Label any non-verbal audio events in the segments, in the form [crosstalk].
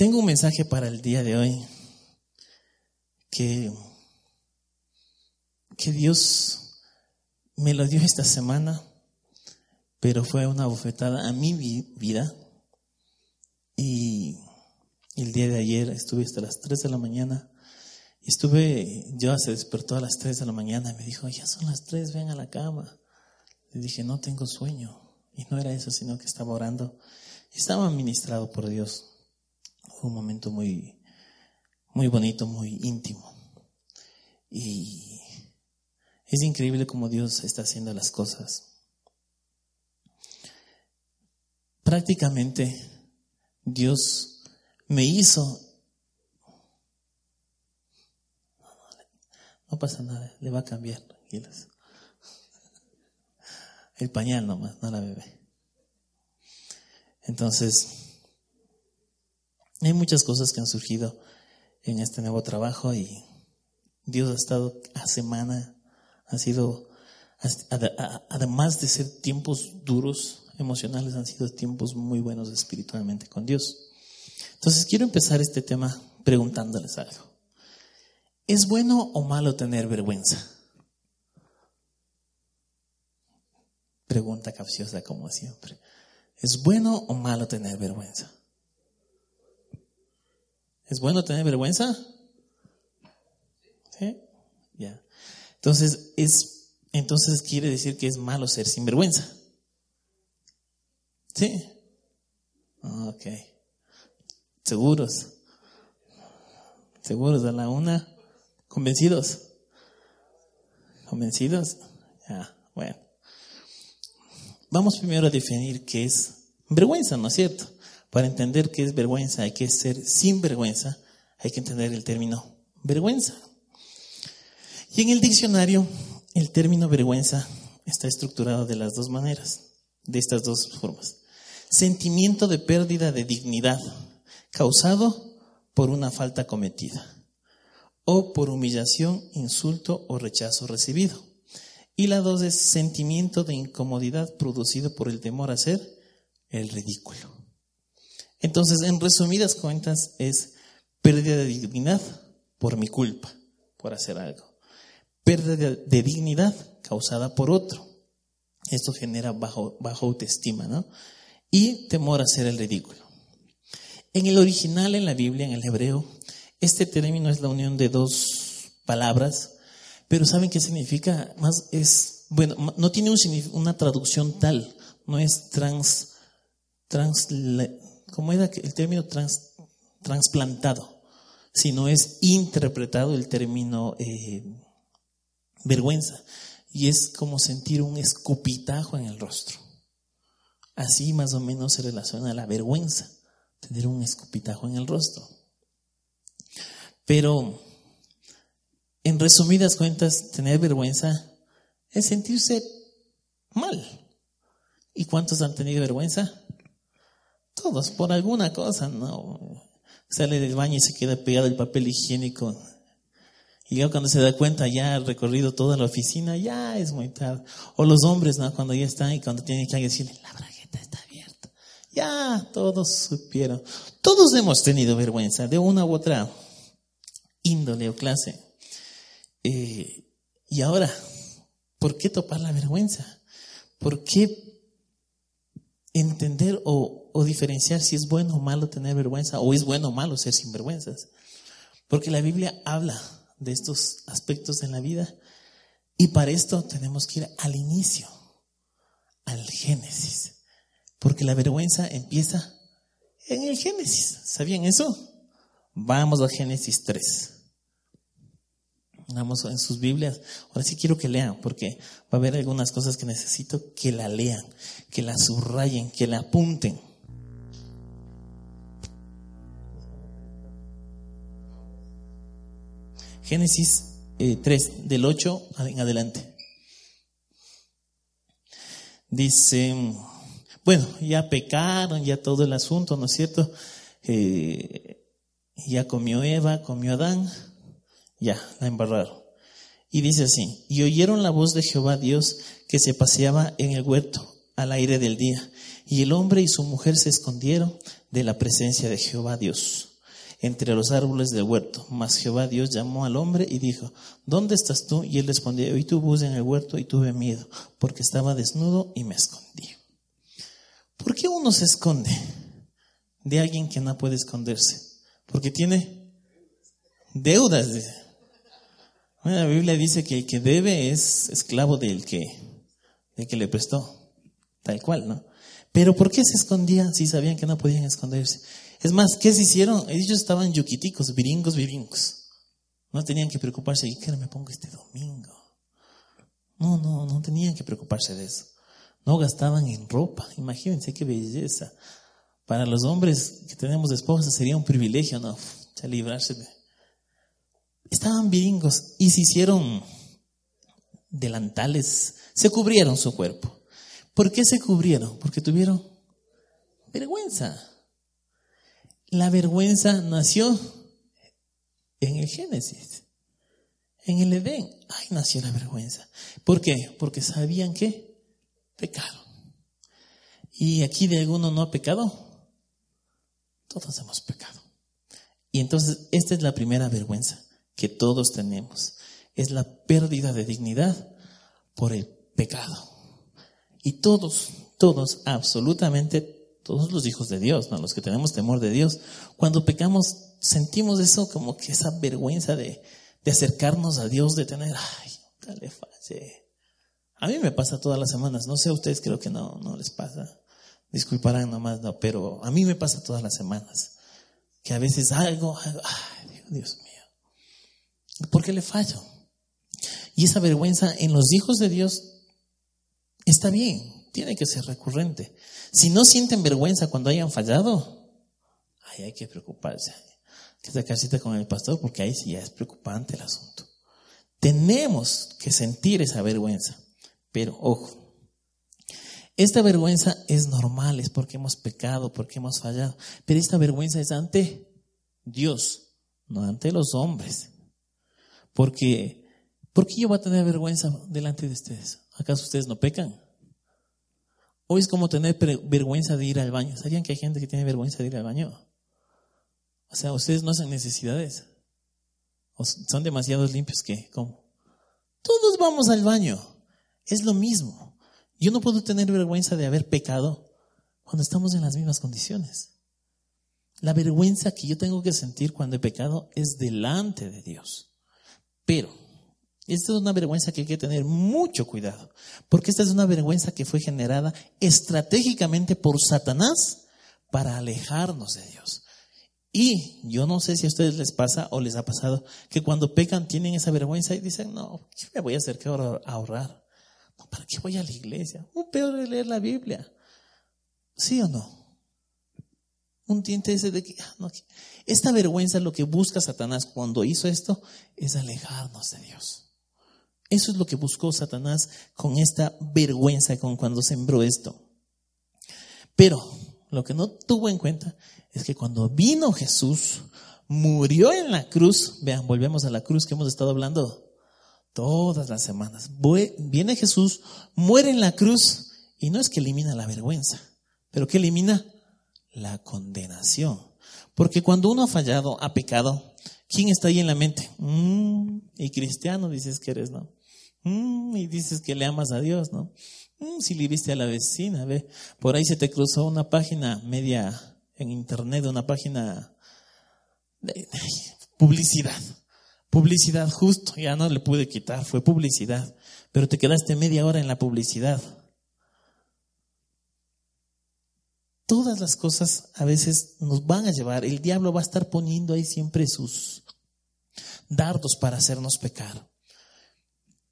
Tengo un mensaje para el día de hoy que, que Dios me lo dio esta semana, pero fue una bofetada a mi vida. Y el día de ayer estuve hasta las 3 de la mañana. Estuve, yo se despertó a las 3 de la mañana y me dijo, ya son las 3, ven a la cama. Le dije, no tengo sueño. Y no era eso, sino que estaba orando. Estaba ministrado por Dios. Un momento muy, muy bonito, muy íntimo. Y es increíble cómo Dios está haciendo las cosas. Prácticamente Dios me hizo... No pasa nada, le va a cambiar, tranquilos. El pañal nomás, no la bebé. Entonces, hay muchas cosas que han surgido en este nuevo trabajo y Dios ha estado a semana, ha sido, además de ser tiempos duros emocionales, han sido tiempos muy buenos espiritualmente con Dios. Entonces quiero empezar este tema preguntándoles algo. ¿Es bueno o malo tener vergüenza? Pregunta capciosa como siempre. ¿Es bueno o malo tener vergüenza? ¿Es bueno tener vergüenza? ¿Sí? Ya. Entonces, es, entonces quiere decir que es malo ser sin vergüenza. ¿Sí? Ok. ¿Seguros? ¿Seguros a la una? ¿Convencidos? ¿Convencidos? Ya, bueno. Vamos primero a definir qué es vergüenza, ¿no es cierto? Para entender qué es vergüenza, hay que ser sin vergüenza, hay que entender el término vergüenza. Y en el diccionario, el término vergüenza está estructurado de las dos maneras, de estas dos formas. Sentimiento de pérdida de dignidad causado por una falta cometida o por humillación, insulto o rechazo recibido. Y la dos es sentimiento de incomodidad producido por el temor a ser el ridículo. Entonces, en resumidas cuentas, es pérdida de dignidad por mi culpa, por hacer algo. Pérdida de dignidad causada por otro. Esto genera bajo, bajo autoestima, ¿no? Y temor a hacer el ridículo. En el original, en la Biblia, en el hebreo, este término es la unión de dos palabras, pero ¿saben qué significa? Más es, bueno, no tiene una traducción tal, no es trans, trans ¿cómo era el término trans, trasplantado? Sino es interpretado el término eh, vergüenza. Y es como sentir un escupitajo en el rostro. Así más o menos se relaciona la vergüenza, tener un escupitajo en el rostro. Pero, en resumidas cuentas, tener vergüenza es sentirse mal. ¿Y cuántos han tenido vergüenza? Todos, por alguna cosa, no. Sale del baño y se queda pegado el papel higiénico. Y ya cuando se da cuenta, ya ha recorrido toda la oficina, ya es muy tarde. O los hombres, ¿no? Cuando ya están y cuando tienen que decirle, la bragueta está abierta. Ya, todos supieron. Todos hemos tenido vergüenza de una u otra índole o clase. Eh, y ahora, ¿por qué topar la vergüenza? ¿Por qué entender o, diferenciar si es bueno o malo tener vergüenza o es bueno o malo ser sinvergüenzas. Porque la Biblia habla de estos aspectos en la vida y para esto tenemos que ir al inicio, al Génesis. Porque la vergüenza empieza en el Génesis. ¿Sabían eso? Vamos a Génesis 3. Vamos en sus Biblias. Ahora sí quiero que lean, porque va a haber algunas cosas que necesito que la lean, que la subrayen, que la apunten. Génesis 3, eh, del 8 en adelante. Dice, bueno, ya pecaron, ya todo el asunto, ¿no es cierto? Eh, ya comió Eva, comió Adán ya, la embarraron. Y dice así, y oyeron la voz de Jehová Dios que se paseaba en el huerto al aire del día, y el hombre y su mujer se escondieron de la presencia de Jehová Dios entre los árboles del huerto. Mas Jehová Dios llamó al hombre y dijo, ¿dónde estás tú? Y él respondió, oí tu voz en el huerto y tuve miedo, porque estaba desnudo y me escondí. ¿Por qué uno se esconde de alguien que no puede esconderse? Porque tiene deudas. La Biblia dice que el que debe es esclavo del que, del que le prestó, tal cual, ¿no? Pero ¿por qué se escondían si sabían que no podían esconderse? Es más, ¿qué se hicieron? Ellos estaban yuquiticos, viringos, viringos. No tenían que preocuparse, ¿y qué me pongo este domingo? No, no, no tenían que preocuparse de eso. No gastaban en ropa. Imagínense qué belleza. Para los hombres que tenemos esposas sería un privilegio, ¿no? Ya librarse de... Estaban viringos y se hicieron delantales, se cubrieron su cuerpo. ¿Por qué se cubrieron? Porque tuvieron vergüenza. La vergüenza nació en el Génesis, en el Edén. Ahí nació la vergüenza. ¿Por qué? Porque sabían que pecado. ¿Y aquí de alguno no ha pecado? Todos hemos pecado. Y entonces esta es la primera vergüenza que todos tenemos. Es la pérdida de dignidad por el pecado. Y todos, todos, absolutamente todos los hijos de Dios, ¿no? los que tenemos temor de Dios, cuando pecamos sentimos eso como que esa vergüenza de, de acercarnos a Dios, de tener, ay, dale fase. A mí me pasa todas las semanas, no sé a ustedes creo que no, no les pasa, disculparán nomás, no, pero a mí me pasa todas las semanas, que a veces algo, algo ay, Dios mío, ¿por qué le fallo? Y esa vergüenza en los hijos de Dios está bien, tiene que ser recurrente. Si no sienten vergüenza cuando hayan fallado, ahí hay que preocuparse. Que sacar cita con el pastor porque ahí sí ya es preocupante el asunto. Tenemos que sentir esa vergüenza. Pero ojo, esta vergüenza es normal, es porque hemos pecado, porque hemos fallado. Pero esta vergüenza es ante Dios, no ante los hombres. Porque, ¿por qué yo voy a tener vergüenza delante de ustedes? ¿Acaso ustedes no pecan? Hoy es como tener vergüenza de ir al baño. ¿Sabían que hay gente que tiene vergüenza de ir al baño? O sea, ustedes no hacen necesidades. O son demasiado limpios que, ¿cómo? Todos vamos al baño. Es lo mismo. Yo no puedo tener vergüenza de haber pecado cuando estamos en las mismas condiciones. La vergüenza que yo tengo que sentir cuando he pecado es delante de Dios. Pero esta es una vergüenza que hay que tener mucho cuidado, porque esta es una vergüenza que fue generada estratégicamente por Satanás para alejarnos de Dios. Y yo no sé si a ustedes les pasa o les ha pasado que cuando pecan tienen esa vergüenza y dicen, no, ¿qué me voy a hacer que ahorrar? No, ¿Para qué voy a la iglesia? Un peor es leer la Biblia. ¿Sí o no? Un ese de que, ah, no, esta vergüenza lo que busca Satanás cuando hizo esto es alejarnos de Dios. Eso es lo que buscó Satanás con esta vergüenza, con cuando sembró esto. Pero lo que no tuvo en cuenta es que cuando vino Jesús, murió en la cruz, vean, volvemos a la cruz que hemos estado hablando todas las semanas. Viene Jesús, muere en la cruz y no es que elimina la vergüenza, pero que elimina la condenación. Porque cuando uno ha fallado, ha pecado, ¿quién está ahí en la mente? Mm, y cristiano dices que eres, ¿no? Mm, y dices que le amas a Dios, ¿no? Mm, si le viste a la vecina, ve. Por ahí se te cruzó una página media en internet, una página de, publicidad. Publicidad justo, ya no le pude quitar, fue publicidad. Pero te quedaste media hora en la publicidad. Todas las cosas a veces nos van a llevar, el diablo va a estar poniendo ahí siempre sus dardos para hacernos pecar.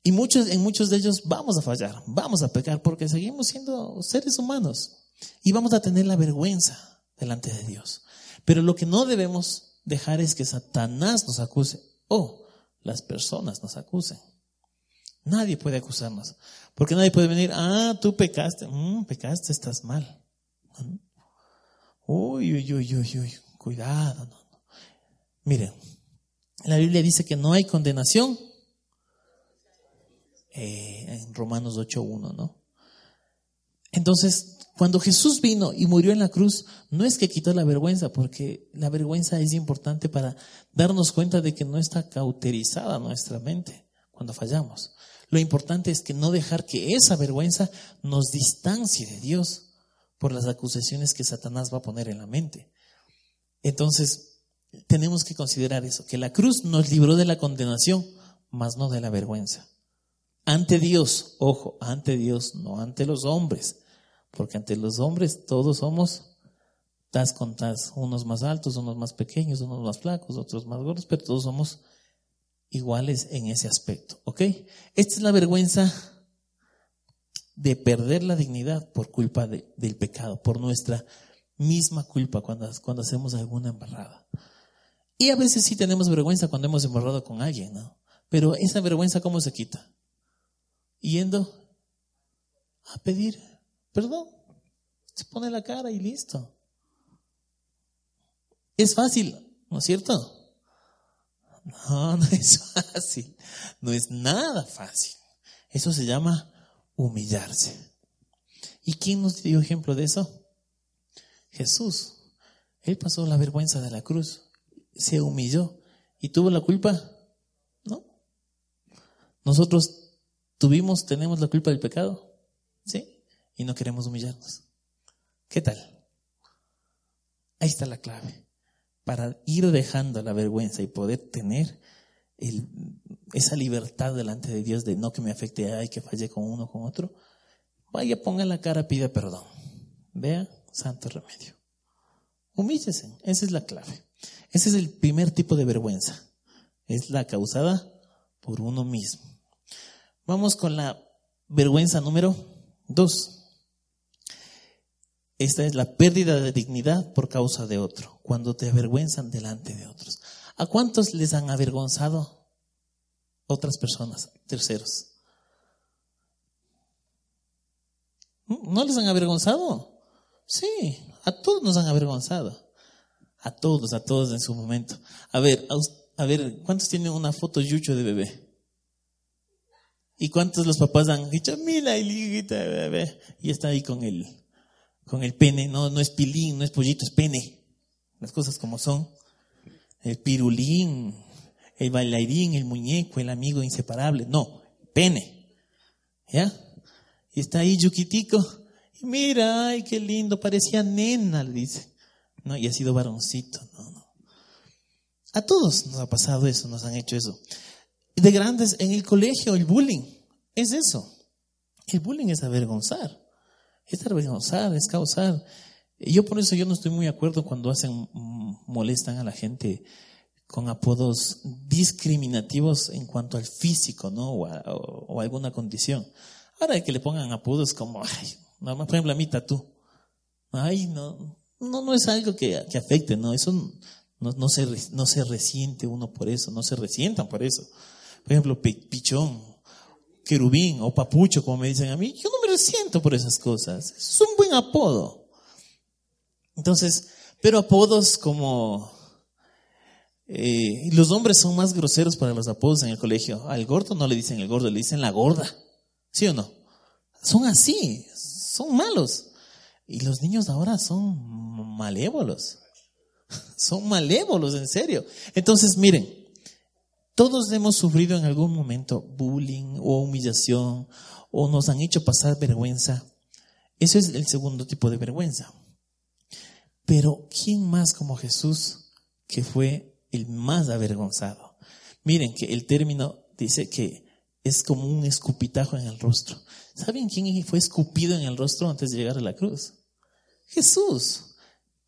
Y muchos, en muchos de ellos vamos a fallar, vamos a pecar porque seguimos siendo seres humanos y vamos a tener la vergüenza delante de Dios. Pero lo que no debemos dejar es que Satanás nos acuse o las personas nos acusen. Nadie puede acusarnos, porque nadie puede venir, ah, tú pecaste, mm, pecaste, estás mal. Uy, uy, uy, uy, uy, cuidado. No. Miren, la Biblia dice que no hay condenación eh, en Romanos 8.1, ¿no? Entonces, cuando Jesús vino y murió en la cruz, no es que quitó la vergüenza, porque la vergüenza es importante para darnos cuenta de que no está cauterizada nuestra mente cuando fallamos. Lo importante es que no dejar que esa vergüenza nos distancie de Dios por las acusaciones que Satanás va a poner en la mente. Entonces, tenemos que considerar eso, que la cruz nos libró de la condenación, mas no de la vergüenza. Ante Dios, ojo, ante Dios, no ante los hombres, porque ante los hombres todos somos tas con tas, unos más altos, unos más pequeños, unos más flacos, otros más gordos, pero todos somos iguales en ese aspecto, ¿ok? Esta es la vergüenza de perder la dignidad por culpa del pecado, por nuestra misma culpa cuando, cuando hacemos alguna embarrada. Y a veces sí tenemos vergüenza cuando hemos embarrado con alguien, ¿no? Pero esa vergüenza, ¿cómo se quita? Yendo a pedir perdón. Se pone la cara y listo. Es fácil, ¿no es cierto? No, [laughs] no es fácil. No es nada fácil. Eso se llama humillarse. ¿Y quién nos dio ejemplo de eso? Jesús. Él pasó la vergüenza de la cruz, se humilló y tuvo la culpa. ¿No? Nosotros tuvimos, tenemos la culpa del pecado. ¿Sí? Y no queremos humillarnos. ¿Qué tal? Ahí está la clave para ir dejando la vergüenza y poder tener esa libertad delante de Dios de no que me afecte, ay, que falle con uno con otro, vaya, ponga la cara, pida perdón. Vea, santo remedio. Humíllese, esa es la clave. Ese es el primer tipo de vergüenza. Es la causada por uno mismo. Vamos con la vergüenza número dos. Esta es la pérdida de dignidad por causa de otro, cuando te avergüenzan delante de otros. ¿A cuántos les han avergonzado otras personas, terceros? ¿No les han avergonzado? Sí, a todos nos han avergonzado. A todos, a todos en su momento. A ver, a, ver, ¿cuántos tienen una foto yucho de bebé? ¿Y cuántos los papás han dicho, mira, hijita de bebé? Y está ahí con él con el pene, no, no es pilín, no es pollito, es pene. Las cosas como son. El pirulín, el bailarín, el muñeco, el amigo inseparable. No, pene. ¿Ya? Y está ahí Yuquitico. Y mira, ay, qué lindo, parecía nena, dice. No, y ha sido varoncito. No, no. A todos nos ha pasado eso, nos han hecho eso. De grandes, en el colegio, el bullying, es eso. El bullying es avergonzar es avergonzar, es causar. Yo por eso yo no estoy muy de acuerdo cuando hacen, molestan a la gente con apodos discriminativos en cuanto al físico, ¿no? O, alguna condición. Ahora que le pongan apodos como, ay, no, por ejemplo, a mí tatú. Ay, no, no, no es algo que, que afecte, ¿no? Eso no, no, se, no se resiente uno por eso, no se resientan por eso. Por ejemplo, pichón, querubín o papucho, como me dicen a mí, yo no me resiento por esas cosas. Es un buen apodo. Entonces, pero apodos como... Eh, los hombres son más groseros para los apodos en el colegio. Al gordo no le dicen el gordo, le dicen la gorda. ¿Sí o no? Son así, son malos. Y los niños ahora son malévolos. [laughs] Son malévolos, en serio. Entonces, miren, todos hemos sufrido en algún momento bullying o humillación o nos han hecho pasar vergüenza. Eso es el segundo tipo de vergüenza. Pero ¿quién más como Jesús que fue el más avergonzado? Miren que el término dice que es como un escupitajo en el rostro. ¿Saben quién fue escupido en el rostro antes de llegar a la cruz? Jesús.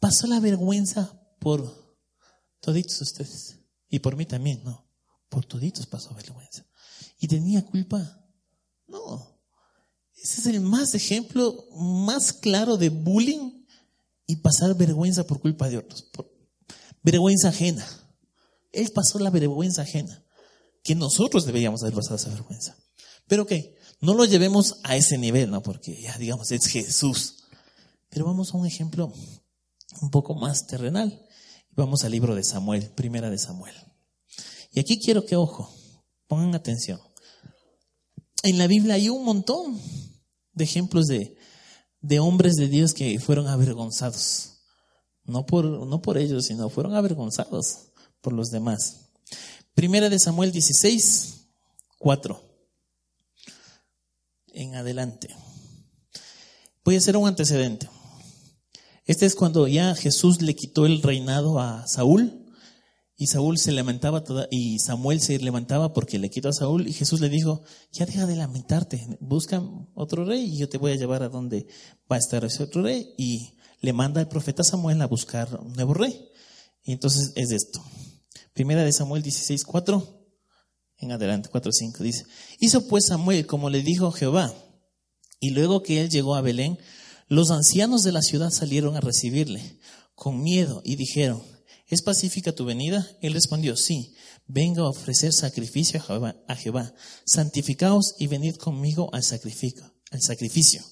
Pasó la vergüenza por toditos ustedes. Y por mí también, ¿no? Por toditos pasó vergüenza. ¿Y tenía culpa? No. Ese es el más ejemplo más claro de bullying y pasar vergüenza por culpa de otros. vergüenza ajena. Él pasó la vergüenza ajena. Que nosotros deberíamos haber pasado esa vergüenza. Pero ok, no lo llevemos a ese nivel, ¿no? Porque ya digamos, es Jesús. Pero vamos a un ejemplo un poco más terrenal. Vamos al libro de Samuel, primera de Samuel. Y aquí quiero que, ojo, pongan atención. En la Biblia hay un montón de ejemplos de, de hombres de Dios que fueron avergonzados. No por, ellos, sino fueron avergonzados por los demás. Primera de Samuel 16, 4. En adelante. Voy a hacer un antecedente. Este es cuando ya Jesús le quitó el reinado a Saúl y Saúl se lamentaba y Samuel se levantaba porque le quitó a Saúl y Jesús le dijo, ya deja de lamentarte, busca otro rey y yo te voy a llevar a donde va a estar ese otro rey. Y le manda el profeta Samuel a buscar un nuevo rey. Y entonces es esto. Primera de Samuel 16, 4, en adelante, 4, 5, dice, hizo pues Samuel como le dijo Jehová. Y luego que él llegó a Belén, los ancianos de la ciudad salieron a recibirle con miedo y dijeron, ¿Es pacífica tu venida? Él respondió, sí, vengo a ofrecer sacrificio a Jehová. Santificaos y venid conmigo al sacrificio, al sacrificio.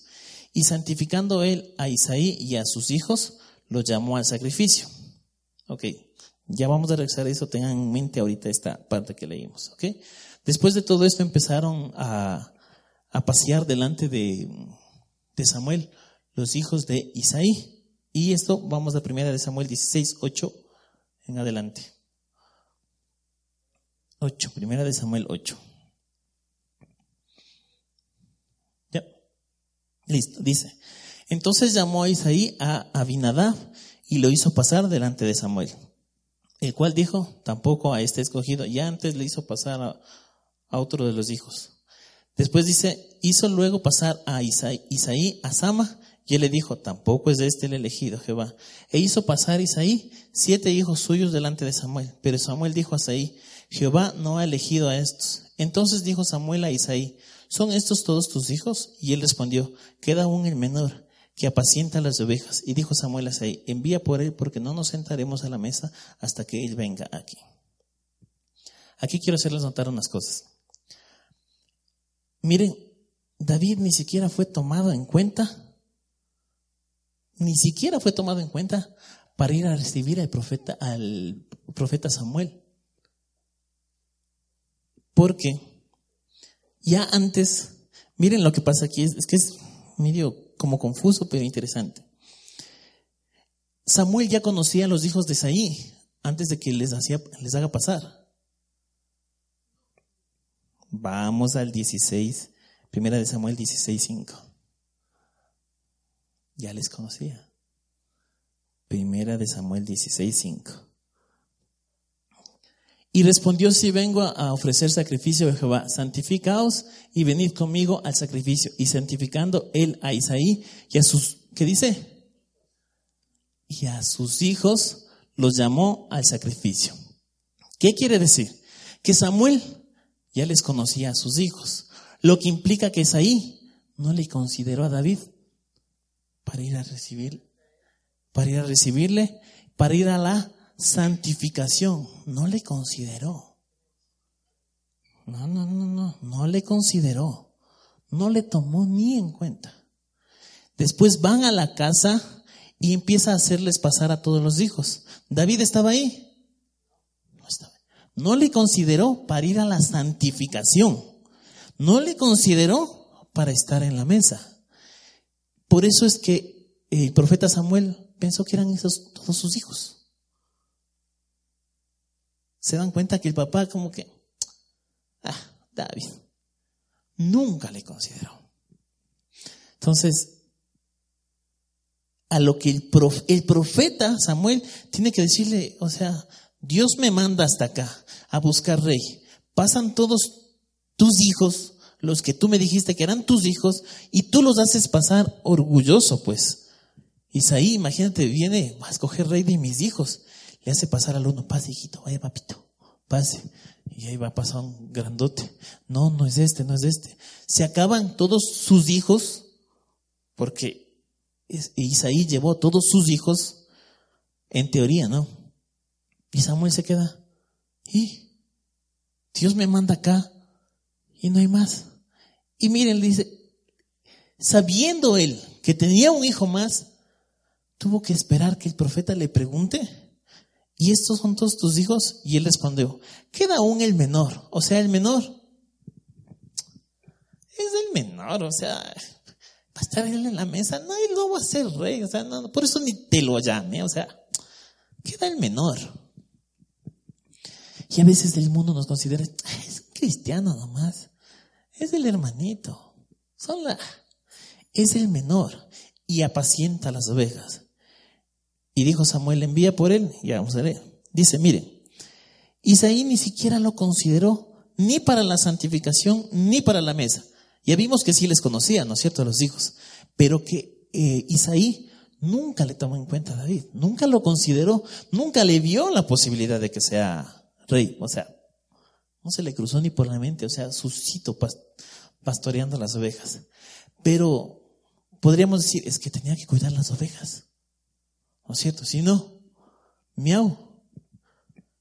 Y santificando él a Isaí y a sus hijos, los llamó al sacrificio. Ok, ya vamos a regresar a eso, tengan en mente ahorita esta parte que leímos. Ok, después de todo esto empezaron a, pasear delante de, de Samuel los hijos de Isaí. Y esto vamos a primera de Samuel 16, 8 en adelante. 8, primera de Samuel 8. Ya. Listo, dice. Entonces llamó a Isaí a Abinadab y lo hizo pasar delante de Samuel, el cual dijo, tampoco a este escogido, ya antes le hizo pasar a, otro de los hijos. Después dice, hizo luego pasar a Isaí, Isaí a Sama y él le dijo, tampoco es este el elegido, Jehová. E hizo pasar Isaí siete hijos suyos delante de Samuel. Pero Samuel dijo a Isaí, Jehová no ha elegido a estos. Entonces dijo Samuel a Isaí, ¿son estos todos tus hijos? Y él respondió, queda aún el menor, que apacienta las ovejas. Y dijo Samuel a Isaí, envía por él, porque no nos sentaremos a la mesa hasta que él venga aquí. Aquí quiero hacerles notar unas cosas. Miren, David ni siquiera fue tomado en cuenta ni siquiera fue tomado en cuenta para ir a recibir al profeta, al profeta Samuel. Porque ya antes, miren lo que pasa aquí, es, que es medio como confuso, pero interesante. Samuel ya conocía a los hijos de Saí antes de que les, hacía, les haga pasar. Vamos al 16, primera de Samuel 16, 5 ya les conocía. Primera de Samuel 16:5. Y respondió, si vengo a ofrecer sacrificio a Jehová, santificaos y venid conmigo al sacrificio. Y santificando él a Isaí y a sus, ¿qué dice? Y a sus hijos los llamó al sacrificio. ¿Qué quiere decir? Que Samuel ya les conocía a sus hijos, lo que implica que Isaí no le consideró a David para ir a recibir, para ir a recibirle, para ir a la santificación. No le consideró. No, no, no, no, no le consideró. No le tomó ni en cuenta. Después van a la casa y empieza a hacerles pasar a todos los hijos. David estaba ahí. No estaba. No le consideró para ir a la santificación. No le consideró para estar en la mesa. Por eso es que el profeta Samuel pensó que eran esos todos sus hijos. Se dan cuenta que el papá como que, ah, David, nunca le consideró. Entonces, a lo que el, el profeta Samuel tiene que decirle, o sea, Dios me manda hasta acá a buscar rey. Pasan todos tus hijos los que tú me dijiste que eran tus hijos y tú los haces pasar orgulloso, pues. Isaí, imagínate, viene a escoger rey de mis hijos. Le hace pasar al uno, pase, hijito, vaya, papito, pase. Y ahí va a pasar un grandote. No, no es este, no es este. Se acaban todos sus hijos, porque Isaí llevó todos sus hijos, en teoría, ¿no? Y Samuel se queda. Y Dios me manda acá y no hay más. Y miren, dice, sabiendo él que tenía un hijo más, tuvo que esperar que el profeta le pregunte, ¿y estos son todos tus hijos? Y él respondió, queda aún el menor, o sea, el menor. Es el menor, o sea, a estar él en la mesa, no, él no va a ser rey, o sea, no, por eso ni te lo llame, o sea, queda el menor. Y a veces el mundo nos considera, es cristiano nomás, es el hermanito, son la, es el menor y apacienta las ovejas. Y dijo Samuel, envía por él, ya vamos a leer. Dice, miren, Isaí ni siquiera lo consideró ni para la santificación ni para la mesa. Ya vimos que sí les conocía, ¿no es cierto?, a los hijos, pero que eh, Isaí nunca le tomó en cuenta a David, nunca lo consideró, nunca le vio la posibilidad de que sea rey, o sea, se le cruzó ni por la mente, o sea, suscito pastoreando las ovejas. Pero podríamos decir, es que tenía que cuidar las ovejas, ¿no es cierto? Si no, miau.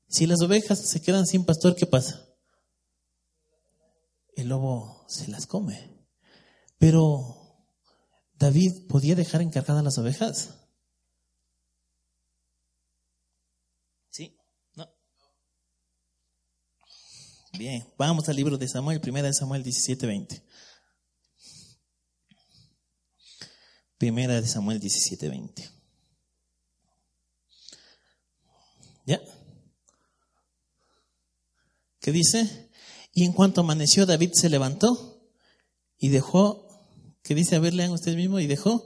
Si las ovejas se quedan sin pastor, ¿qué pasa? El lobo se las come. Pero David podía dejar encargadas las ovejas. ¿Sí? No. Bien, vamos al libro de Samuel, primera de Samuel 17:20. Primera de Samuel 17:20. ¿Ya? ¿Qué dice? Y en cuanto amaneció, David se levantó y dejó, ¿qué dice? A ver, lean ustedes mismos, y dejó.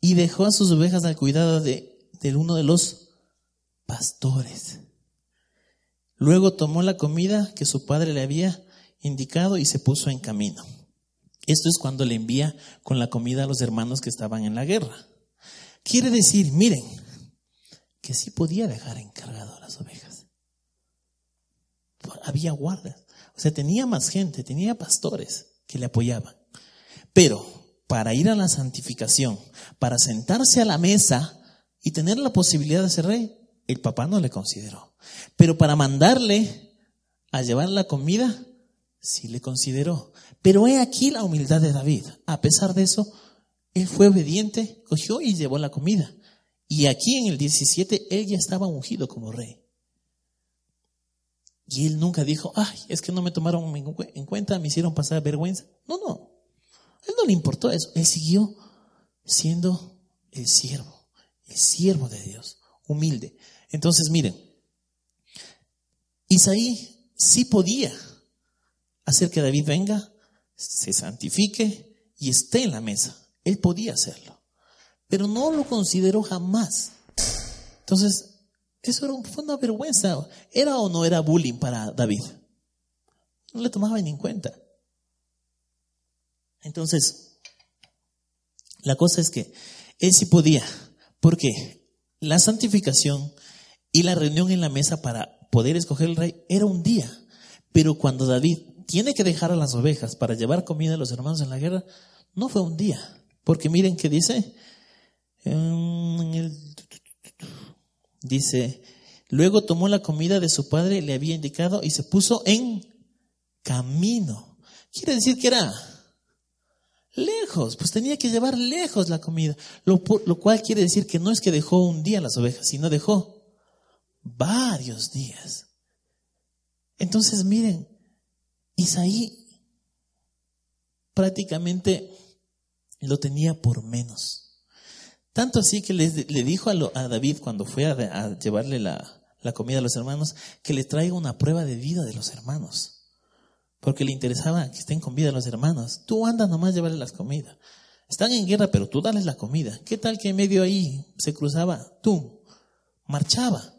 Y dejó a sus ovejas al cuidado de, de uno de los pastores. Luego tomó la comida que su padre le había indicado y se puso en camino. Esto es cuando le envía con la comida a los hermanos que estaban en la guerra. Quiere decir, miren, que sí podía dejar encargado a las ovejas. Había guardas, o sea, tenía más gente, tenía pastores que le apoyaban. Pero para ir a la santificación, para sentarse a la mesa y tener la posibilidad de ser rey, el papá no le consideró. Pero para mandarle a llevar la comida, sí le consideró. Pero he aquí la humildad de David. A pesar de eso, él fue obediente, cogió y llevó la comida. Y aquí en el 17, él ya estaba ungido como rey. Y él nunca dijo, ay, es que no me tomaron en cuenta, me hicieron pasar vergüenza. No, no. A él no le importó eso. Él siguió siendo el siervo, el siervo de Dios, humilde. Entonces, miren, Isaí sí podía hacer que David venga, se santifique y esté en la mesa. Él podía hacerlo, pero no lo consideró jamás. Entonces, eso era, fue una vergüenza. ¿Era o no era bullying para David? No le tomaba ni en cuenta. Entonces, la cosa es que él sí podía, porque la santificación y la reunión en la mesa para poder escoger el rey era un día. Pero cuando David tiene que dejar a las ovejas para llevar comida a los hermanos en la guerra, no fue un día. Porque miren qué dice. dice, luego tomó la comida de su padre, le había indicado, y se puso en camino. Quiere decir que era lejos, pues tenía que llevar lejos la comida. Lo, lo cual quiere decir que no es que dejó un día las ovejas, sino dejó varios días. Entonces miren, Isaí prácticamente lo tenía por menos. Tanto así que le, dijo a, David cuando fue a, llevarle la, comida a los hermanos, que le traiga una prueba de vida de los hermanos. Porque le interesaba que estén con vida los hermanos. Tú andas nomás a llevarle las comidas. Están en guerra, pero tú dales la comida. ¿Qué tal que en medio ahí se cruzaba? Tú, marchaba.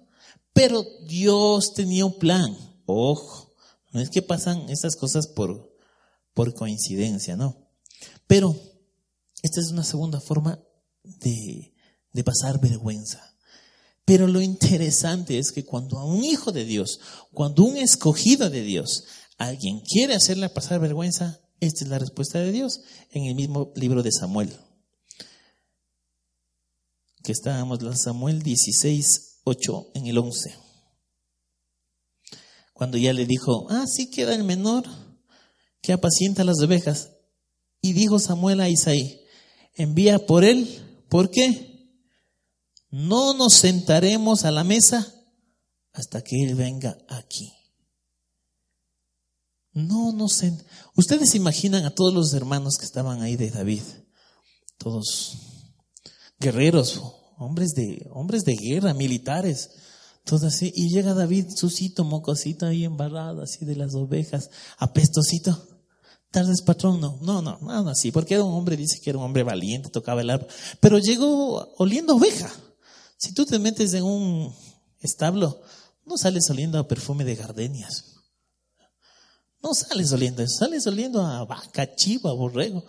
Pero Dios tenía un plan. Ojo, no es que pasan estas cosas por, por coincidencia, no. Pero esta es una segunda forma de, de pasar vergüenza. Pero lo interesante es que cuando a un hijo de Dios, cuando un escogido de Dios, alguien quiere hacerle pasar vergüenza, esta es la respuesta de Dios en el mismo libro de Samuel. Que estábamos en Samuel 16, 8 en el 11 cuando ya le dijo, ah, sí queda el menor que apacienta las ovejas. Y dijo Samuel a Isaí, envía por él, ¿por qué? No nos sentaremos a la mesa hasta que él venga aquí. No, no sé. Ustedes imaginan a todos los hermanos que estaban ahí de David, todos guerreros, hombres de, hombres de guerra, militares, todo así. Y llega David, sucito, mocosito ahí embarrado, así de las ovejas, apestosito. Tardes, patrón, no, no, no, no, así, porque era un hombre, dice que era un hombre valiente, tocaba el arpa, pero llegó oliendo oveja. Si tú te metes en un establo, no sales oliendo a perfume de gardenias. No sales oliendo eso, sales oliendo a vaca, chiva, borrego.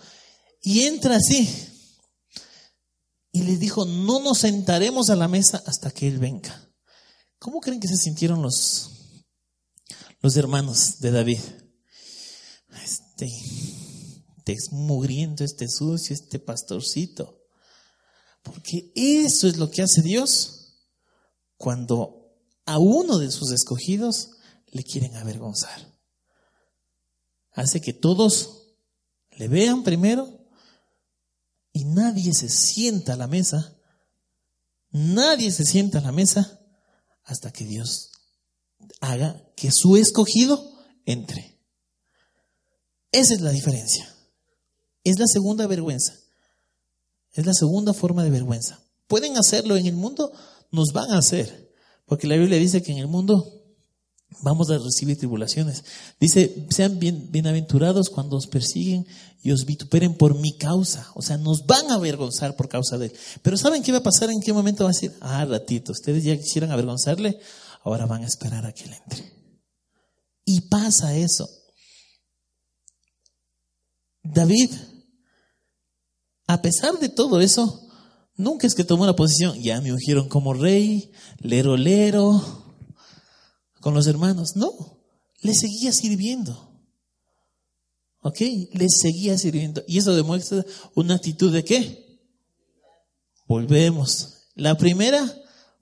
Y entra así. Y le dijo, no nos sentaremos a la mesa hasta que Él venga. ¿Cómo creen que se sintieron los, los hermanos de David? Este, este mugriento, este sucio, este pastorcito. Porque eso es lo que hace Dios cuando a uno de sus escogidos le quieren avergonzar. Hace que todos le vean primero y nadie se sienta a la mesa. Nadie se sienta a la mesa hasta que Dios haga que su escogido entre. Esa es la diferencia. Es la segunda vergüenza. Es la segunda forma de vergüenza. Pueden hacerlo en el mundo, nos van a hacer. Porque la Biblia dice que en el mundo vamos a recibir tribulaciones. Dice, sean bien, bienaventurados cuando os persiguen y os vituperen por mi causa. O sea, nos van a avergonzar por causa de él. Pero ¿saben qué va a pasar? ¿En qué momento va a decir? Ah, ratito, ustedes ya quisieran avergonzarle, ahora van a esperar a que él entre. Y pasa eso. David, a pesar de todo eso, nunca es que tomó la posición, ya me ungieron como rey, lero, lero, con los hermanos. No, le seguía sirviendo. ¿Ok? Le seguía sirviendo. Y eso demuestra una actitud de qué? Volvemos. La primera,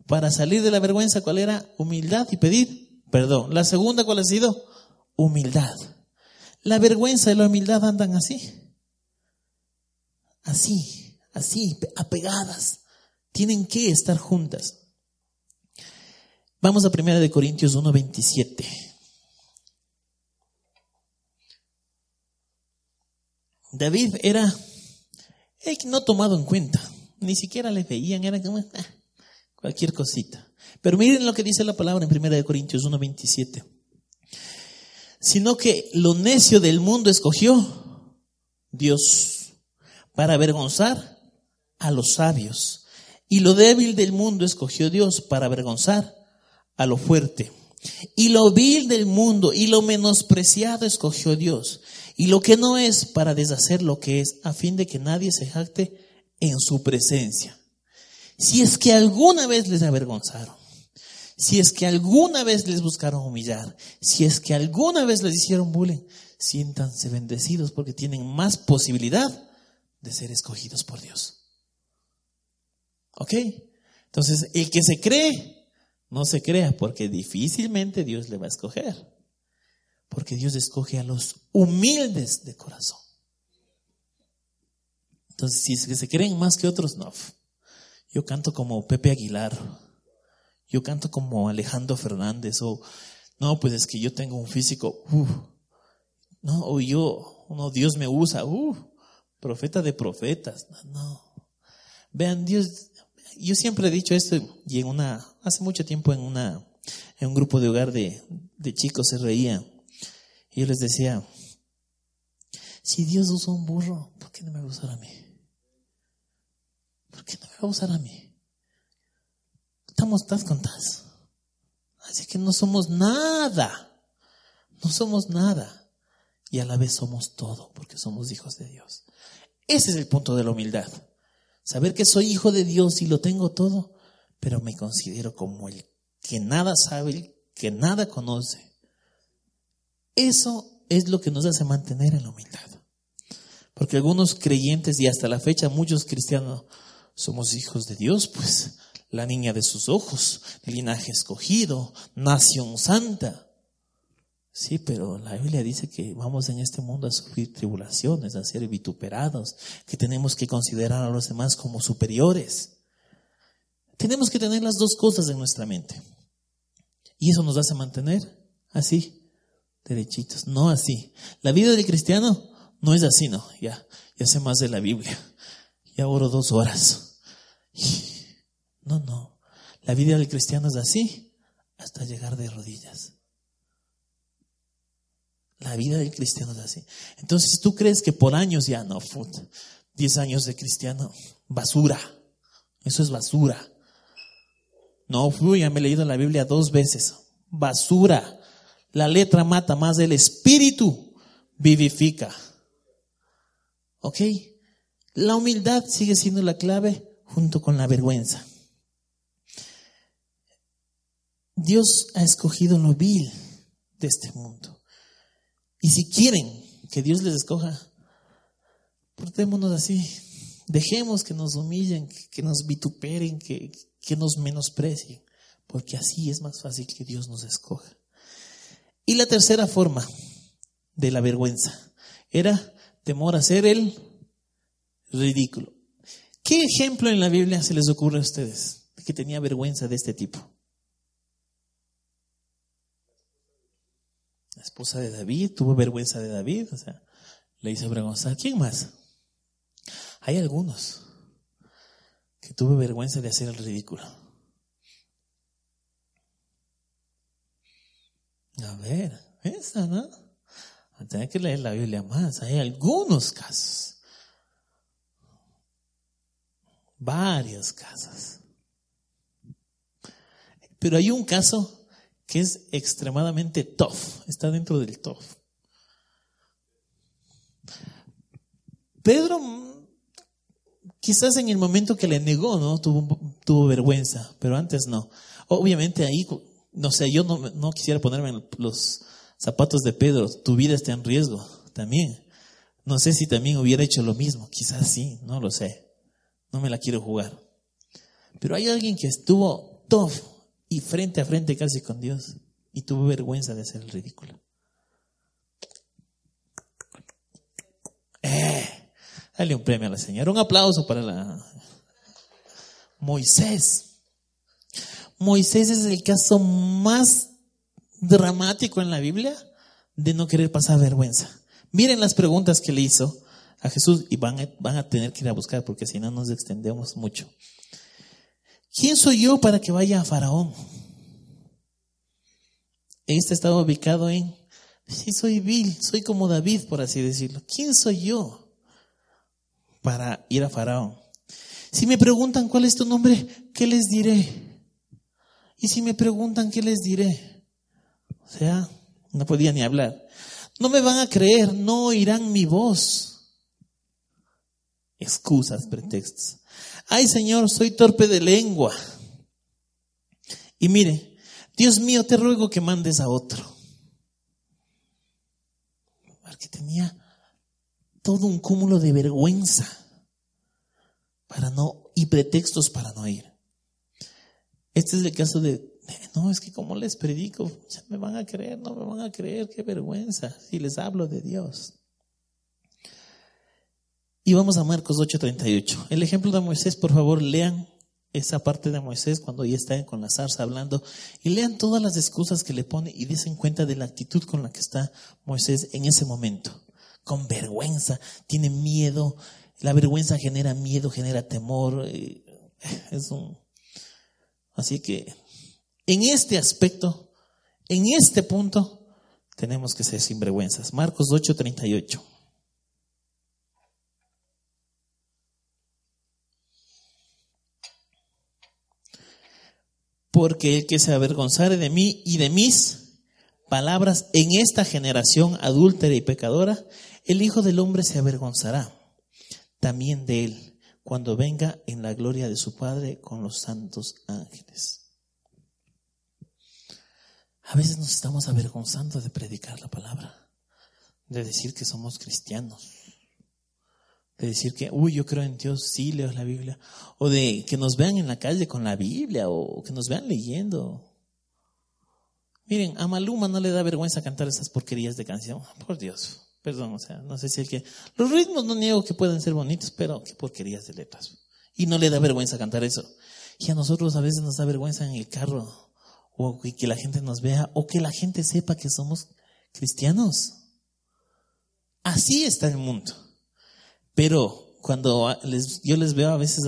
para salir de la vergüenza, ¿cuál era? Humildad y pedir perdón. La segunda, ¿cuál ha sido? Humildad. La vergüenza y la humildad andan así. Así, así, apegadas. Tienen que estar juntas. Vamos a 1 de Corintios 1:27. David era no tomado en cuenta, ni siquiera le veían, era ah, cualquier cosita. Pero miren lo que dice la palabra en 1 de Corintios 1:27. Sino que lo necio del mundo escogió Dios para avergonzar a los sabios. Y lo débil del mundo escogió Dios para avergonzar a lo fuerte. Y lo vil del mundo y lo menospreciado escogió Dios. Y lo que no es para deshacer lo que es, a fin de que nadie se jacte en su presencia. Si es que alguna vez les avergonzaron, si es que alguna vez les buscaron humillar, si es que alguna vez les hicieron bullying, siéntanse bendecidos porque tienen más posibilidad de ser escogidos por Dios. ¿Ok? Entonces, el que se cree no se crea, porque difícilmente Dios le va a escoger. Porque Dios escoge a los humildes de corazón. Entonces, si se creen más que otros, no. Yo canto como Pepe Aguilar. Yo canto como Alejandro Fernández. O, no, pues es que yo tengo un físico. no, o yo, no, Dios me usa. Uh, profeta de profetas. No. Vean, Dios, yo siempre he dicho esto y en una, hace mucho tiempo en una, en un grupo de hogar de, de chicos se reía. Y yo les decía, si Dios usa un burro, ¿por qué no me va a usar a mí? ¿Por qué no me va a usar a mí? Estamos tas con. Así que no somos nada. No somos nada. Y a la vez somos todo, porque somos hijos de Dios. Ese es el punto de la humildad. Saber que soy hijo de Dios y lo tengo todo, pero me considero como el que nada sabe, el que nada conoce. Eso es lo que nos hace mantener en la humildad. Porque algunos creyentes y hasta la fecha muchos cristianos somos hijos de Dios, pues la niña de sus ojos, linaje escogido, nación santa. Sí, pero la Biblia dice que vamos en este mundo a sufrir tribulaciones, a ser vituperados, que tenemos que considerar a los demás como superiores. Tenemos que tener las dos cosas en nuestra mente. Y eso nos hace mantener así, derechitos. No así. La vida del cristiano no es así, no. Ya, ya sé más de la Biblia. Ya oro dos horas. No, no. La vida del cristiano es así hasta llegar de rodillas. La vida del cristiano es así. Entonces, si tú crees que por años ya no, 10 años de cristiano, basura. Eso es basura. No, fui, ya me he leído la Biblia dos veces. Basura. La letra mata más, el espíritu vivifica. ¿Ok? La humildad sigue siendo la clave junto con la vergüenza. Dios ha escogido lo vil de este mundo. Y si quieren que Dios les escoja, portémonos así. Dejemos que nos humillen, que nos vituperen, que, que nos menosprecien, porque así es más fácil que Dios nos escoja. Y la tercera forma de la vergüenza era temor a ser el ridículo. ¿Qué ejemplo en la Biblia se les ocurre a ustedes de que tenía vergüenza de este tipo? La esposa de David tuvo vergüenza de David, o sea, le hizo avergonzar. ¿Quién más? Hay algunos que tuvo vergüenza de hacer el ridículo. A ver, esa, ¿no? Hay que leer la Biblia más. Hay algunos casos. Varios casos. Pero hay un caso que es extremadamente tough. Está dentro del tough. Pedro, quizás en el momento que le negó, ¿no? Tuvo, tuvo vergüenza, pero antes no. Obviamente ahí no sé, yo no, no quisiera ponerme en los zapatos de Pedro, tu vida está en riesgo también. No sé si también hubiera hecho lo mismo, quizás sí, no lo sé. No me la quiero jugar. Pero hay alguien que estuvo tough y frente a frente casi con Dios y tuvo vergüenza de hacer el ridículo. Eh, dale un premio a la señora. Un aplauso para la Moisés. Moisés es el caso más dramático en la Biblia de no querer pasar vergüenza. Miren las preguntas que le hizo a Jesús y van a, van a tener que ir a buscar porque si no nos extendemos mucho. ¿Quién soy yo para que vaya a Faraón? Este estaba ubicado en, sí, soy vil, soy como David, por así decirlo. ¿Quién soy yo para ir a Faraón? Si me preguntan cuál es tu nombre, ¿qué les diré? Y si me preguntan, ¿qué les diré? O sea, no podía ni hablar. No me van a creer, no oirán mi voz. Excusas, pretextos. Ay Señor, soy torpe de lengua. Y mire, Dios mío, te ruego que mandes a otro. Porque tenía todo un cúmulo de vergüenza para no, y pretextos para no ir. Este es el caso de, no, es que como les predico, me van a creer, no me van a creer, qué vergüenza si les hablo de Dios. Y vamos a Marcos 8:38. El ejemplo de Moisés, por favor, lean esa parte de Moisés cuando ya está con la zarza hablando y lean todas las excusas que le pone y desen cuenta de la actitud con la que está Moisés en ese momento. Con vergüenza, tiene miedo, la vergüenza genera miedo, genera temor, eh, es un, Así que en este aspecto, en este punto, tenemos que ser sinvergüenzas. Marcos 8:38. Porque el que se avergonzare de mí y de mis palabras en esta generación adúltera y pecadora, el Hijo del Hombre se avergonzará también de él cuando venga en la gloria de su Padre con los santos ángeles. A veces nos estamos avergonzando de predicar la palabra, de decir que somos cristianos, de decir que, uy, yo creo en Dios, sí leo la Biblia, o de que nos vean en la calle con la Biblia, o que nos vean leyendo. Miren, a Maluma no le da vergüenza cantar esas porquerías de canción, [laughs] por Dios. Perdón, o sea, no sé si el que... Los ritmos no niego que pueden ser bonitos, pero qué porquerías de letras. Y no le da vergüenza cantar eso. Y a nosotros a veces nos da vergüenza en el carro, o que la gente nos vea, o que la gente sepa que somos cristianos. Así está el mundo. Pero cuando les, yo les veo a veces,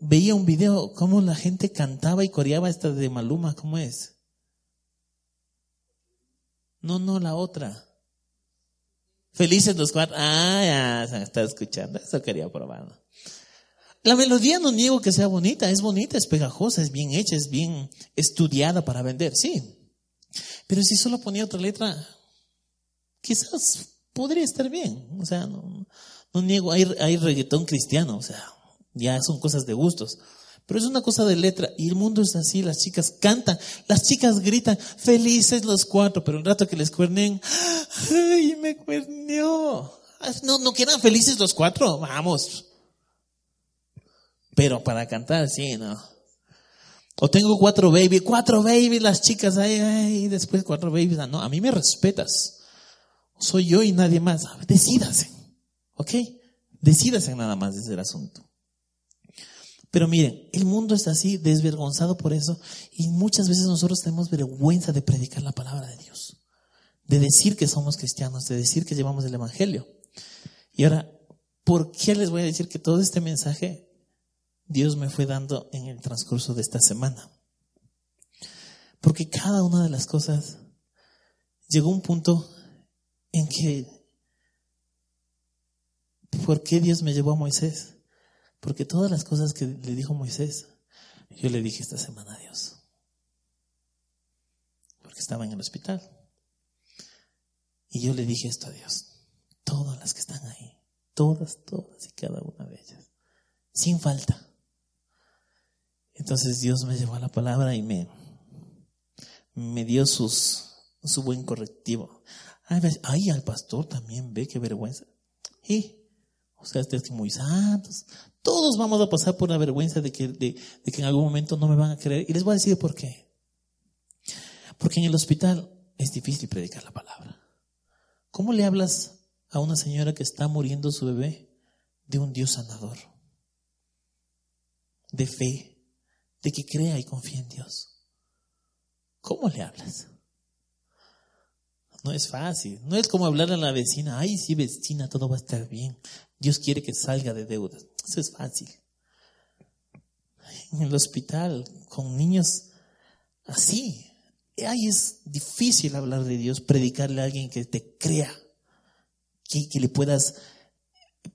veía un video cómo la gente cantaba y coreaba esta de Maluma, ¿cómo es? No, no, la otra. Felices los cuatro. Ah, ya, está escuchando. Eso quería probar. La melodía no niego que sea bonita, es bonita, es pegajosa, es bien hecha, es bien estudiada para vender, sí. Pero si solo ponía otra letra, quizás podría estar bien. O sea, no, no niego, hay, hay reggaetón cristiano, o sea, ya son cosas de gustos. Pero es una cosa de letra. Y el mundo es así, las chicas cantan, las chicas gritan, felices los cuatro, pero un rato que les cuernen, ¡ay, me cuerneó! No, no quedan felices los cuatro, vamos. Pero para cantar, sí, no. O tengo cuatro babies, cuatro babies, las chicas ahí, y después cuatro babies. No, a mí me respetas. Soy yo y nadie más. Decídase. ¿Ok? Decídase nada más desde el asunto. Pero miren, el mundo está así, desvergonzado por eso, y muchas veces nosotros tenemos vergüenza de predicar la palabra de Dios, de decir que somos cristianos, de decir que llevamos el Evangelio. Y ahora, ¿por qué les voy a decir que todo este mensaje Dios me fue dando en el transcurso de esta semana. Porque cada una de las cosas llegó un punto en que, ¿por qué Dios me llevó a Moisés? Porque todas las cosas que le dijo Moisés, yo le dije esta semana a Dios. Porque estaba en el hospital. Y yo le dije esto a Dios. Todas las que están ahí. Todas, todas y cada una de ellas. Sin falta. Entonces Dios me llevó a la palabra y me, me dio su buen correctivo. Ay, al pastor también ve qué vergüenza. Y, ustedes que. Todos vamos a pasar por la vergüenza de que, de que en algún momento no me van a creer. Y les voy a decir por qué. Porque en el hospital es difícil predicar la palabra. ¿Cómo le hablas a una señora que está muriendo su bebé de un Dios sanador? De fe, de que crea y confía en Dios. ¿Cómo le hablas? No es fácil. No es como hablar a la vecina, ay, sí, vecina, todo va a estar bien. Dios quiere que salga de deudas. Eso es fácil. En el hospital, con niños así, ay, es difícil hablar de Dios, predicarle a alguien que te crea, que, le puedas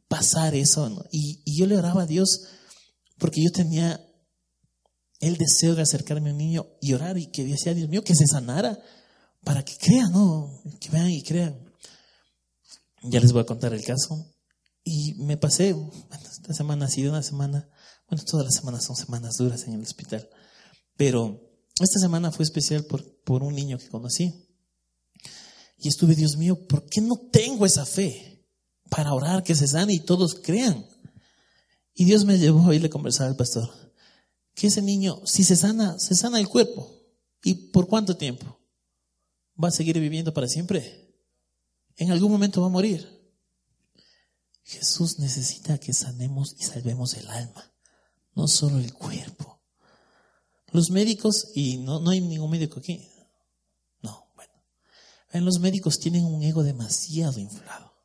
pasar eso. Y, y yo le oraba a Dios porque yo tenía el deseo de acercarme a un niño y orar y que decía, Dios mío, que se sanara para que crean, ¿no? Que vean y crean. Ya les voy a contar el caso. Y me pasé, esta semana ha sido una semana, bueno, todas las semanas son semanas duras en el hospital, pero esta semana fue especial por, por un niño que conocí. Y estuve, Dios mío, ¿por qué no tengo esa fe para orar que se sane y todos crean? Y Dios me llevó a irle a conversar al pastor que ese niño, si se sana, se sana el cuerpo. ¿Y por cuánto tiempo? ¿Va a seguir viviendo para siempre? En algún momento va a morir. Jesús necesita que sanemos y salvemos el alma, no solo el cuerpo. Los médicos, y no, no hay ningún médico aquí, no, bueno, en los médicos tienen un ego demasiado inflado.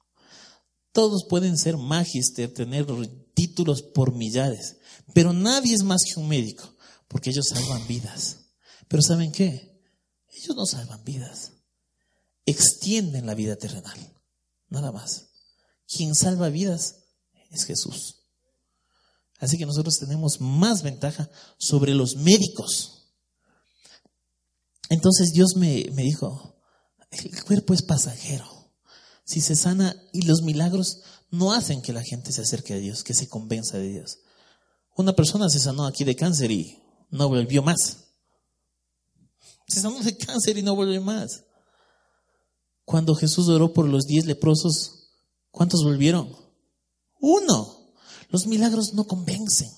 Todos pueden ser magister, tener títulos por millares, pero nadie es más que un médico, porque ellos salvan vidas. Pero ¿saben qué? Ellos no salvan vidas, extienden la vida terrenal, nada más. Quien salva vidas es Jesús. Así que nosotros tenemos más ventaja sobre los médicos. Entonces Dios me, me dijo, el cuerpo es pasajero. Si se sana y los milagros no hacen que la gente se acerque a Dios, que se convenza de Dios. Una persona se sanó aquí de cáncer y no volvió más. Se sanó de cáncer y no volvió más. Cuando Jesús oró por los diez leprosos, ¿cuántos volvieron? Uno. Los milagros no convencen.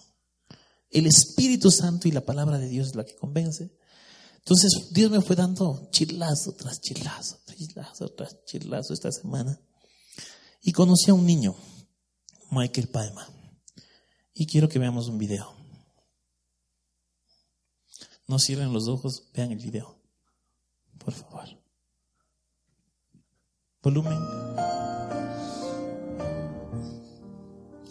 El Espíritu Santo y la palabra de Dios es la que convence. Entonces Dios me fue dando chilazo tras chilazo, chilazo tras chilazo esta semana. Y conocí a un niño, Michael Palma. Y quiero que veamos un video. No cierren los ojos, vean el video. Por favor. Volumen.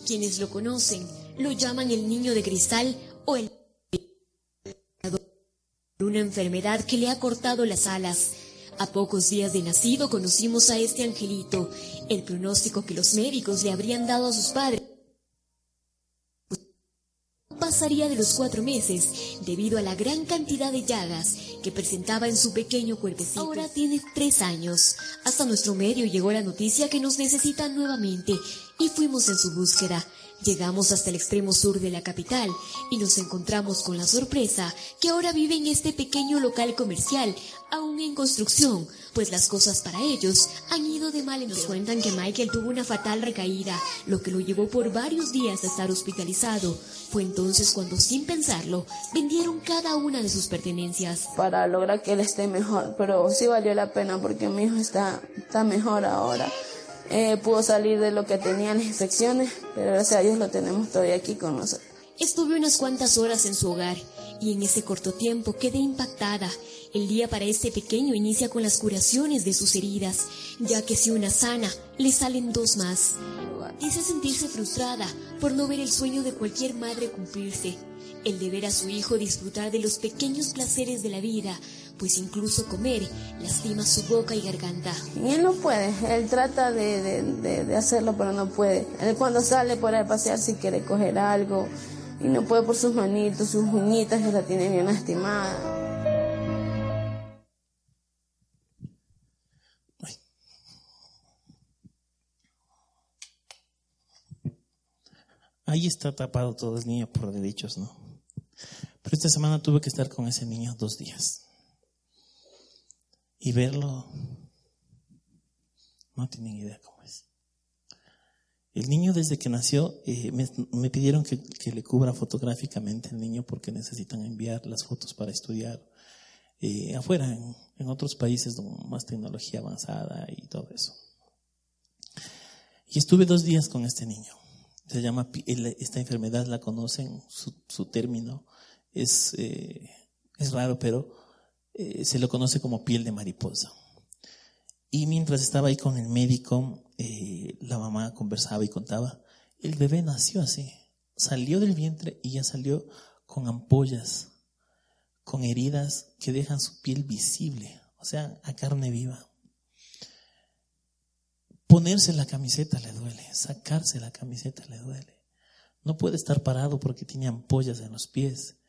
Quienes lo conocen lo llaman el niño de cristal o el una enfermedad que le ha cortado las alas. A pocos días de nacido conocimos a este angelito. El pronóstico que los médicos le habrían dado a sus padres pasaría de los cuatro meses debido a la gran cantidad de llagas que presentaba en su pequeño cuerpecito. Ahora tiene tres años. Hasta nuestro medio llegó la noticia que nos necesitan nuevamente y fuimos en su búsqueda. Llegamos hasta el extremo sur de la capital y nos encontramos con la sorpresa que ahora vive en este pequeño local comercial, aún en construcción, pues las cosas para ellos han ido de mal en. Nos cuentan que Michael tuvo una fatal recaída, lo que lo llevó por varios días a estar hospitalizado. Fue entonces cuando, sin pensarlo, vendieron cada una de sus pertenencias. Para lograr que él esté mejor, pero sí valió la pena porque mi hijo está, está mejor ahora. Eh, pudo salir de lo que tenía las infecciones, pero gracias a Dios lo tenemos todavía aquí con nosotros. Estuve unas cuantas horas en su hogar y en ese corto tiempo quedé impactada. El día para este pequeño inicia con las curaciones de sus heridas, ya que si una sana, le salen dos más. Dice sentirse frustrada por no ver el sueño de cualquier madre cumplirse, el de ver a su hijo disfrutar de los pequeños placeres de la vida, pues incluso comer lastima su boca y garganta. Y él no puede, él trata de, de, hacerlo, pero no puede. Él cuando sale por ahí a pasear si quiere coger algo y no puede por sus manitos, sus uñitas que la tiene bien lastimada. Ahí está tapado todo el niño por derechos, ¿no? Pero esta semana tuve que estar con ese niño dos días y verlo, no tienen idea cómo es. El niño desde que nació, eh, me, pidieron que, le cubra fotográficamente el niño porque necesitan enviar las fotos para estudiar eh, afuera, en, otros países con más tecnología avanzada y todo eso. Y estuve dos días con este niño. Se llama, esta enfermedad la conocen, su, término es, eh, es raro, pero eh, se lo conoce como piel de mariposa. Y mientras estaba ahí con el médico, eh, la mamá conversaba y contaba, el bebé nació así, salió del vientre y ya salió con ampollas, con heridas que dejan su piel visible, o sea, a carne viva. Ponerse la camiseta le duele, sacarse la camiseta le duele. No puede estar parado porque tiene ampollas en los pies.